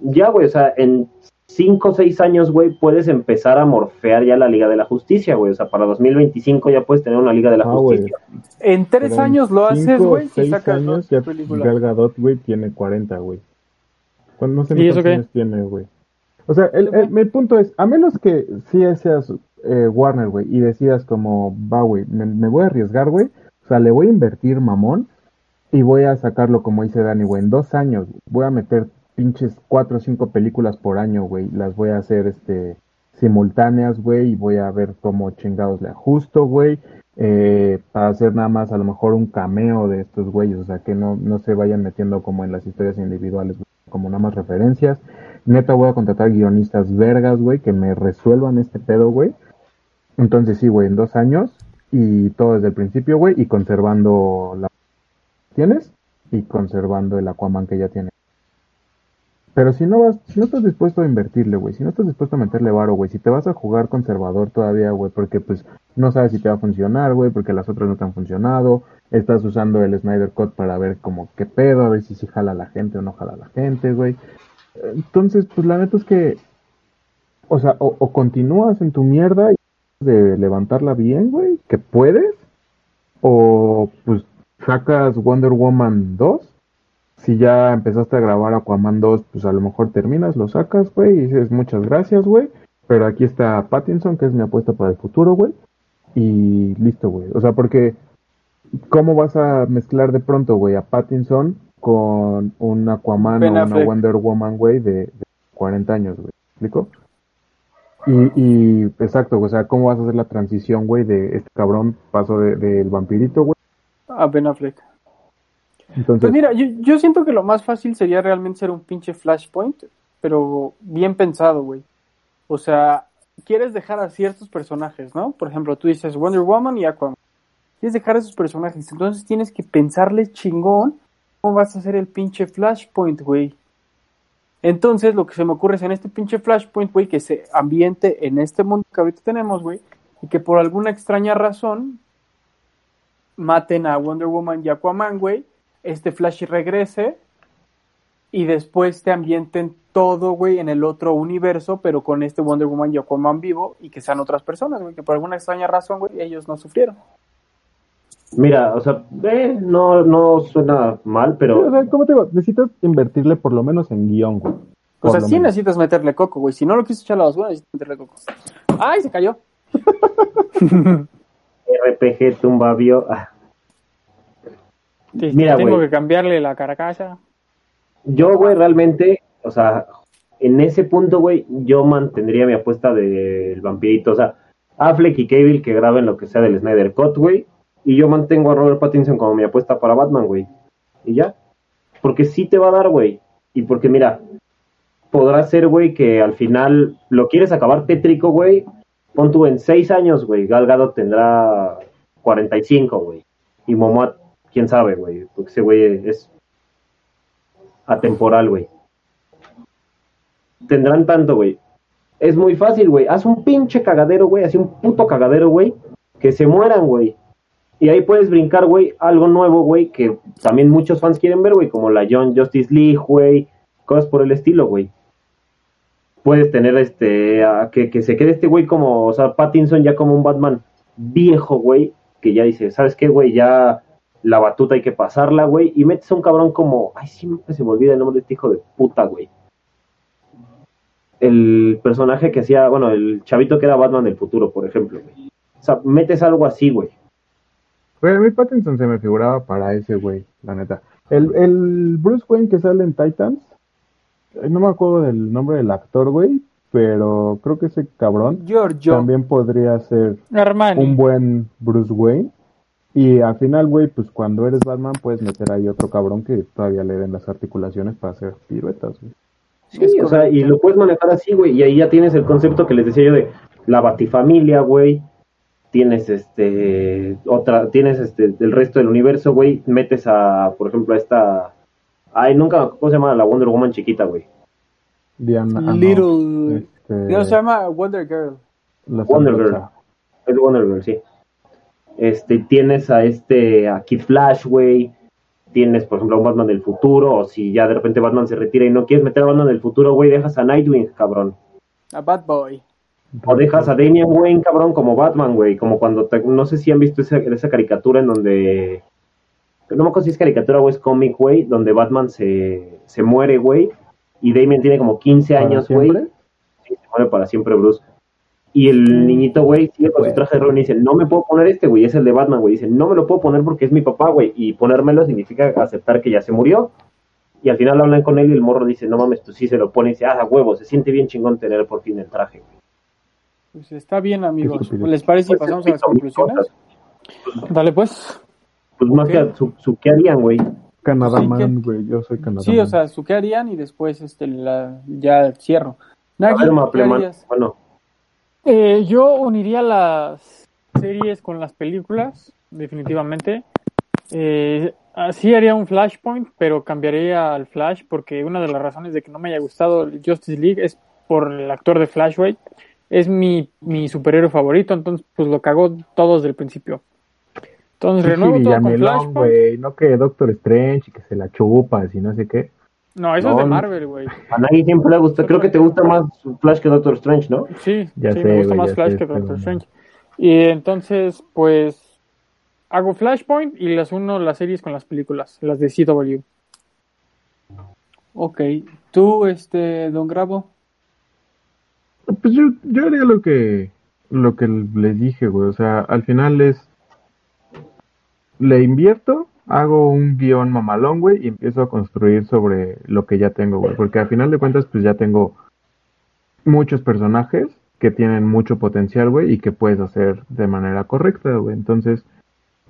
Ya, güey, o sea, en 5 o 6 años, güey, puedes empezar a morfear ya la Liga de la Justicia, güey. O sea, para 2025 ya puedes tener una Liga de la Ah, güey. Justicia. En tres Pero en años lo haces, güey, si seis sacas años dos ya películas. Gal Gadot, güey, tiene 40, güey. ¿Cuándo- No sé ¿Y ni eso cuántos qué? años tiene, güey. O sea, el, el- mi punto es, a menos que sí seas eh, Warner, güey, y decidas como, va, güey, me, me voy a arriesgar, güey. O sea, le voy a invertir mamón y voy a sacarlo como dice Dani, güey, en dos años. Voy a meter pinches cuatro o cinco películas por año, güey. Las voy a hacer, este, simultáneas, güey, y voy a ver cómo chingados le ajusto, güey. Eh, para hacer nada más a lo mejor un cameo de estos güeyes, o sea, que no, no se vayan metiendo como en las historias individuales, güey, como nada más referencias. Neta voy a contratar guionistas vergas, güey, que me resuelvan este pedo, güey. Entonces sí, güey, en dos años y todo desde el principio, güey, y conservando la tienes y conservando el Aquaman que ya tiene. Pero si no vas, si no estás dispuesto a invertirle, güey, si no estás dispuesto a meterle varo, güey, si te vas a jugar conservador todavía, güey, porque pues no sabes si te va a funcionar, güey, porque las otras no te han funcionado, estás usando el Snyder Cut para ver como qué pedo, a ver si sí jala la gente o no jala la gente, güey. Entonces, pues la neta es que, o sea, o, continúas en tu mierda y de levantarla bien, güey, que puedes, o pues sacas Wonder Woman 2 si ya empezaste a grabar Aquaman 2, pues a lo mejor terminas, lo sacas, güey, y dices muchas gracias, güey. Pero aquí está Pattinson, que es mi apuesta para el futuro, güey. Y listo, güey. O sea, porque ¿cómo vas a mezclar de pronto, güey, a Pattinson con un Aquaman Ben o una. Wonder Woman, güey, de, de 40 años, güey? ¿Me explico? Y, y exacto, o sea, ¿cómo vas a hacer la transición, güey, de este cabrón paso de- del vampirito, güey? A Ben Affleck. Entonces, Pues mira, yo, yo siento que lo más fácil sería realmente ser un pinche flashpoint, pero bien pensado, güey. O sea, quieres dejar a ciertos personajes, ¿no? Por ejemplo, tú dices Wonder Woman y Aquaman. Quieres dejar a esos personajes, entonces tienes que pensarle chingón cómo vas a hacer el pinche flashpoint, güey. Entonces, lo que se me ocurre es en este pinche Flashpoint, güey, que se ambiente en este mundo que ahorita tenemos, güey, y que por alguna extraña razón maten a Wonder Woman y Aquaman, güey, este Flash regrese y después te ambienten todo, güey, en el otro universo, pero con este Wonder Woman y Aquaman vivo y que sean otras personas, güey, que por alguna extraña razón, güey, ellos no sufrieron. Mira, o sea, eh, no, no suena mal, O pero sea, ¿cómo te digo? Necesitas invertirle por lo menos en guion, güey. O sea, sí menos. necesitas meterle coco, güey. Si no lo quieres echar a la basura, necesitas meterle coco. ¡Ay, se cayó! RPG tumba bio. ah. Sí, Mira, tengo güey. que cambiarle la carcasa. Yo, güey, realmente, o sea, en ese punto, güey, yo mantendría mi apuesta del vampirito. O sea, Affleck y Cable que graben lo que sea del Snyder Cut, güey. Y yo mantengo a Robert Pattinson como mi apuesta para Batman, güey. Y ya. Porque sí te va a dar, güey. Y porque, mira, podrá ser, güey, que al final lo quieres acabar tétrico, güey. Pon tú en seis años, güey. Gal Gadot tendrá 45, güey. Y Momoa, quién sabe, güey. Porque ese güey es atemporal, güey. Tendrán tanto, güey. Es muy fácil, güey. Haz un pinche cagadero, güey. Así un puto cagadero, güey. Que se mueran, güey. Y ahí puedes brincar, güey, algo nuevo, güey, que también muchos fans quieren ver, güey, como la John Justice League, güey, cosas por el estilo, güey. Puedes tener este, que, que se quede este güey como, o sea, Pattinson ya como un Batman viejo, güey, que ya dice, ¿sabes qué, güey? Ya la batuta hay que pasarla, güey, y metes a un cabrón como, ay, siempre se me olvida el nombre de este hijo de puta, güey. El personaje que hacía, bueno, el chavito que era Batman del futuro, por ejemplo, güey. O sea, metes algo así, güey. Güey, a mí Pattinson se me figuraba para ese güey, la neta. El, el Bruce Wayne que sale en Titans, eh, no me acuerdo del nombre del actor, güey, pero creo que ese cabrón Giorgio. también podría ser Armani. un buen Bruce Wayne. Y al final, güey, pues cuando eres Batman puedes meter ahí otro cabrón que todavía le den las articulaciones para hacer piruetas, güey. Sí, o sea, y lo puedes manejar así, güey, y ahí ya tienes el concepto que les decía yo de la batifamilia, güey. Tienes este otra, tienes este el resto del universo, güey. Metes a, por ejemplo, a esta. Ay, nunca, ¿cómo se llama? La Wonder Woman chiquita, güey. Diana, ah, no, Little. este, No, se llama Wonder Girl. la Wonder. Girl. Es Wonder Girl, sí. Este, tienes a este, a Kid Flash, güey. Tienes, por ejemplo, a un Batman del futuro. O si ya de repente Batman se retira y no quieres meter a Batman del futuro, güey, dejas a Nightwing, cabrón. A Bad Boy. O dejas a Damian Wayne, cabrón, como Batman, güey. Como cuando, te- no sé si han visto esa, esa caricatura en donde... No me acuerdo si es caricatura o es cómic, güey, donde Batman se, se muere, güey. Y Damian tiene como 15 ¿Para años, güey. Sí, se muere para siempre, Bruce. Y el niñito, güey, sigue con su traje de Robin y dice, no me puedo poner este, güey, es el de Batman, güey. Dice, no me lo puedo poner porque es mi papá, güey. Y ponérmelo significa aceptar que ya se murió. Y al final hablan con él y el morro dice, no mames, tú sí se lo pone y dice, ah, a huevo, se siente bien chingón tener por fin el traje. Pues está bien, amigos. ¿Les parece si pasamos a las conclusiones? Dale pues. Pues más que su, su ¿qué harían, güey? Canadá Sí, Man, güey, yo soy Canadá Sí, o sea, su qué harían y después este la, ya cierro. Nagi, ver, ¿qué Mapleman, harías? bueno, Eh, yo uniría las series con las películas, definitivamente. Eh, así haría un Flashpoint, pero cambiaría al Flash porque una de las razones de que no me haya gustado el Justice League es por el actor de Flash, güey. Es mi, mi superhéroe favorito, entonces pues lo cagó todo desde el principio. Entonces renuevo todo con Flashpoint. no que Doctor Strange y que se la chupas y no sé qué. No, eso es de. Marvel, güey. a nadie siempre le gusta. Creo que te gusta más Flash que Doctor Strange, ¿no? Sí, Ya sí, sé, me gusta más Flash sé, que Doctor. Strange. Y entonces, pues, hago Flashpoint y las uno las series con las películas, las de CW. Ok. ¿Tú, este, Don Grabo? Pues yo, yo haría lo que, lo que les dije, güey. O sea, al final es. Le invierto, hago un guion mamalón, güey, y empiezo a construir sobre lo que ya tengo, güey. Porque al final de cuentas, pues ya tengo muchos personajes que tienen mucho potencial, güey, y que puedes hacer de manera correcta, güey. Entonces,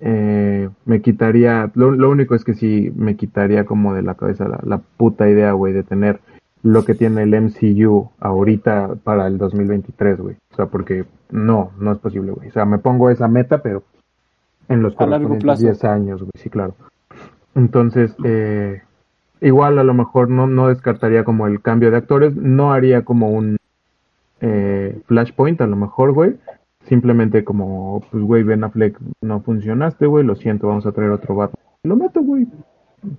eh, me quitaría. Lo, lo único es que sí me quitaría como de la cabeza la, la puta idea, güey, de tener lo que tiene el MCU ahorita para el 2023, güey. O sea, porque no, no es posible, güey. O sea, me pongo esa meta, pero en los A largo correspondientes plazo. 10 años, güey, sí, claro. Entonces, eh, igual a lo mejor no, no descartaría como el cambio de actores, no haría como un eh, flashpoint a lo mejor, güey. Simplemente como, pues, güey, Ben Affleck, no funcionaste, güey, lo siento, vamos a traer otro Batman. Lo meto, güey.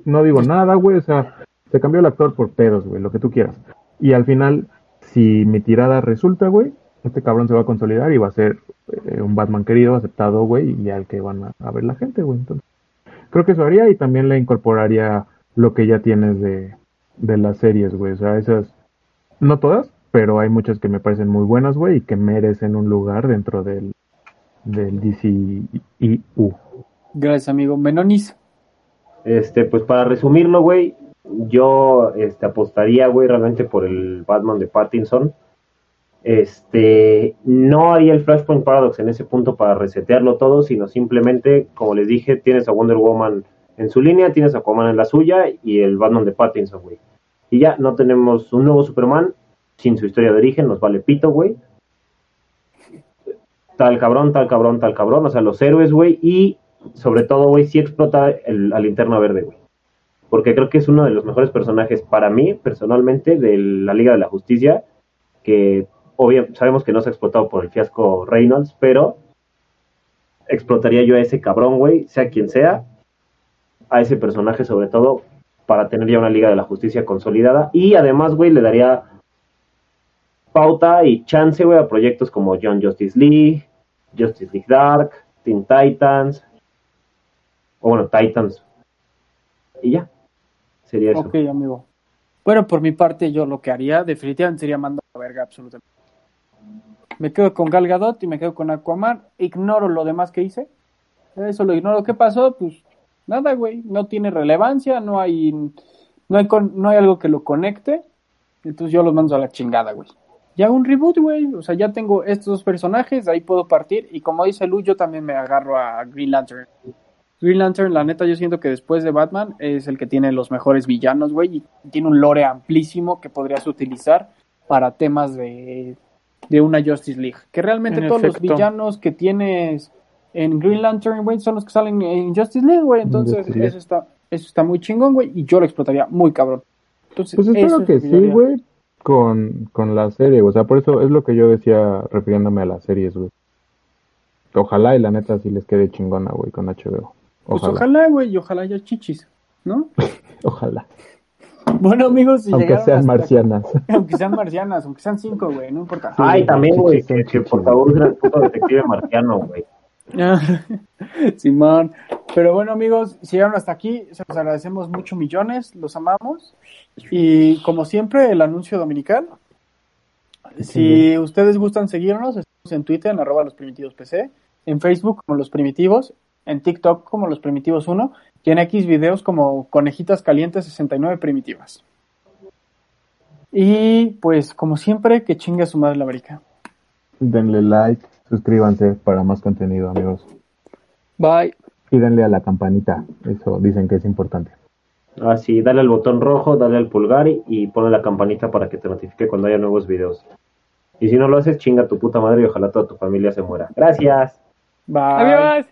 No digo nada, güey, o sea, se cambió el actor por pedos, güey, lo que tú quieras. Y al final, si mi tirada resulta, güey, este cabrón se va a consolidar y va a ser eh, un Batman querido, aceptado, güey, y al que van a, a ver la gente, güey. Entonces, creo que eso haría y también le incorporaría lo que ya tienes de, de las series, güey. O sea, esas, no todas, pero hay muchas que me parecen muy buenas, güey, y que merecen un lugar dentro del, del DCEU. Gracias, amigo. Menonis. Este, pues para resumirlo, güey, yo este, apostaría, güey, realmente por el Batman de Pattinson. Este, no haría el Flashpoint Paradox en ese punto para resetearlo todo, sino simplemente, como les dije, tienes a Wonder Woman en su línea, tienes a Aquaman en la suya y el Batman de Pattinson, güey. Y ya no tenemos un nuevo Superman sin su historia de origen, nos vale pito, güey. Tal cabrón, tal cabrón, tal cabrón, o sea, los héroes, güey, y sobre todo, güey, sí explota el, a Linterna Verde, güey. Porque creo que es uno de los mejores personajes para mí, personalmente, de la Liga de la Justicia, que obviamente sabemos que no se ha explotado por el fiasco Reynolds, pero explotaría yo a ese cabrón, güey, sea quien sea, a ese personaje sobre todo, para tener ya una Liga de la Justicia consolidada. Y además, güey, le daría pauta y chance, güey, a proyectos como John Justice League, Justice League Dark, Teen Titans, o bueno, Titans. Y ya, sería eso. Ok, amigo. Bueno, por mi parte, yo lo que haría definitivamente sería mandar a verga absolutamente. Me quedo con Gal Gadot y me quedo con Aquaman. Ignoro lo demás que hice. Eso lo ignoro. ¿Qué pasó? Pues nada, güey. No tiene relevancia, no hay, no hay, con- no hay algo que lo conecte. Entonces yo los mando a la chingada, güey. Ya un reboot, güey. O sea, ya tengo estos dos personajes, ahí puedo partir. Y como dice Lu, yo también me agarro a Green Lantern. Green Lantern, la neta, yo siento que después de Batman es el que tiene los mejores villanos, güey. Y tiene un lore amplísimo que podrías utilizar para temas de, de una Justice League. Que realmente En todos los villanos que tienes en Green Lantern, güey, son los que salen en Justice League, güey. Entonces, League. eso está, eso está muy chingón, güey. Y yo lo explotaría muy cabrón. Entonces, Pues espero es que sí, güey, con, con la serie, o sea, por eso es lo que yo decía refiriéndome a las series, güey. Ojalá y la neta sí les quede chingona, güey, con HBO. Pues Ojalá. güey, y ojalá haya chichis, ¿no? Ojalá. Bueno, amigos, si Aunque sean hasta- marcianas. Aunque sean marcianas, aunque sean cinco, güey, no importa. Ay, también, güey, que, que por favor usen el puto detective marciano, güey. Simón. Pero bueno, amigos, si llegaron hasta aquí, se los agradecemos mucho millones, los amamos. Y como siempre, el anuncio dominical. Si ustedes gustan seguirnos, estamos en Twitter, en arroba los primitivos PC, en Facebook como los primitivos, en TikTok como los primitivos 1 y en X videos como conejitas calientes 69 primitivas. Y pues, como siempre, que chingue a su madre la América. Denle like, suscríbanse para más contenido, amigos. Bye. Y denle a la campanita, eso dicen que es importante. Así, dale al botón rojo, dale al pulgar y, y ponle la campanita para que te notifique cuando haya nuevos videos. Y si no lo haces, chinga tu puta madre y ojalá toda tu familia se muera. Gracias. Bye. Adiós.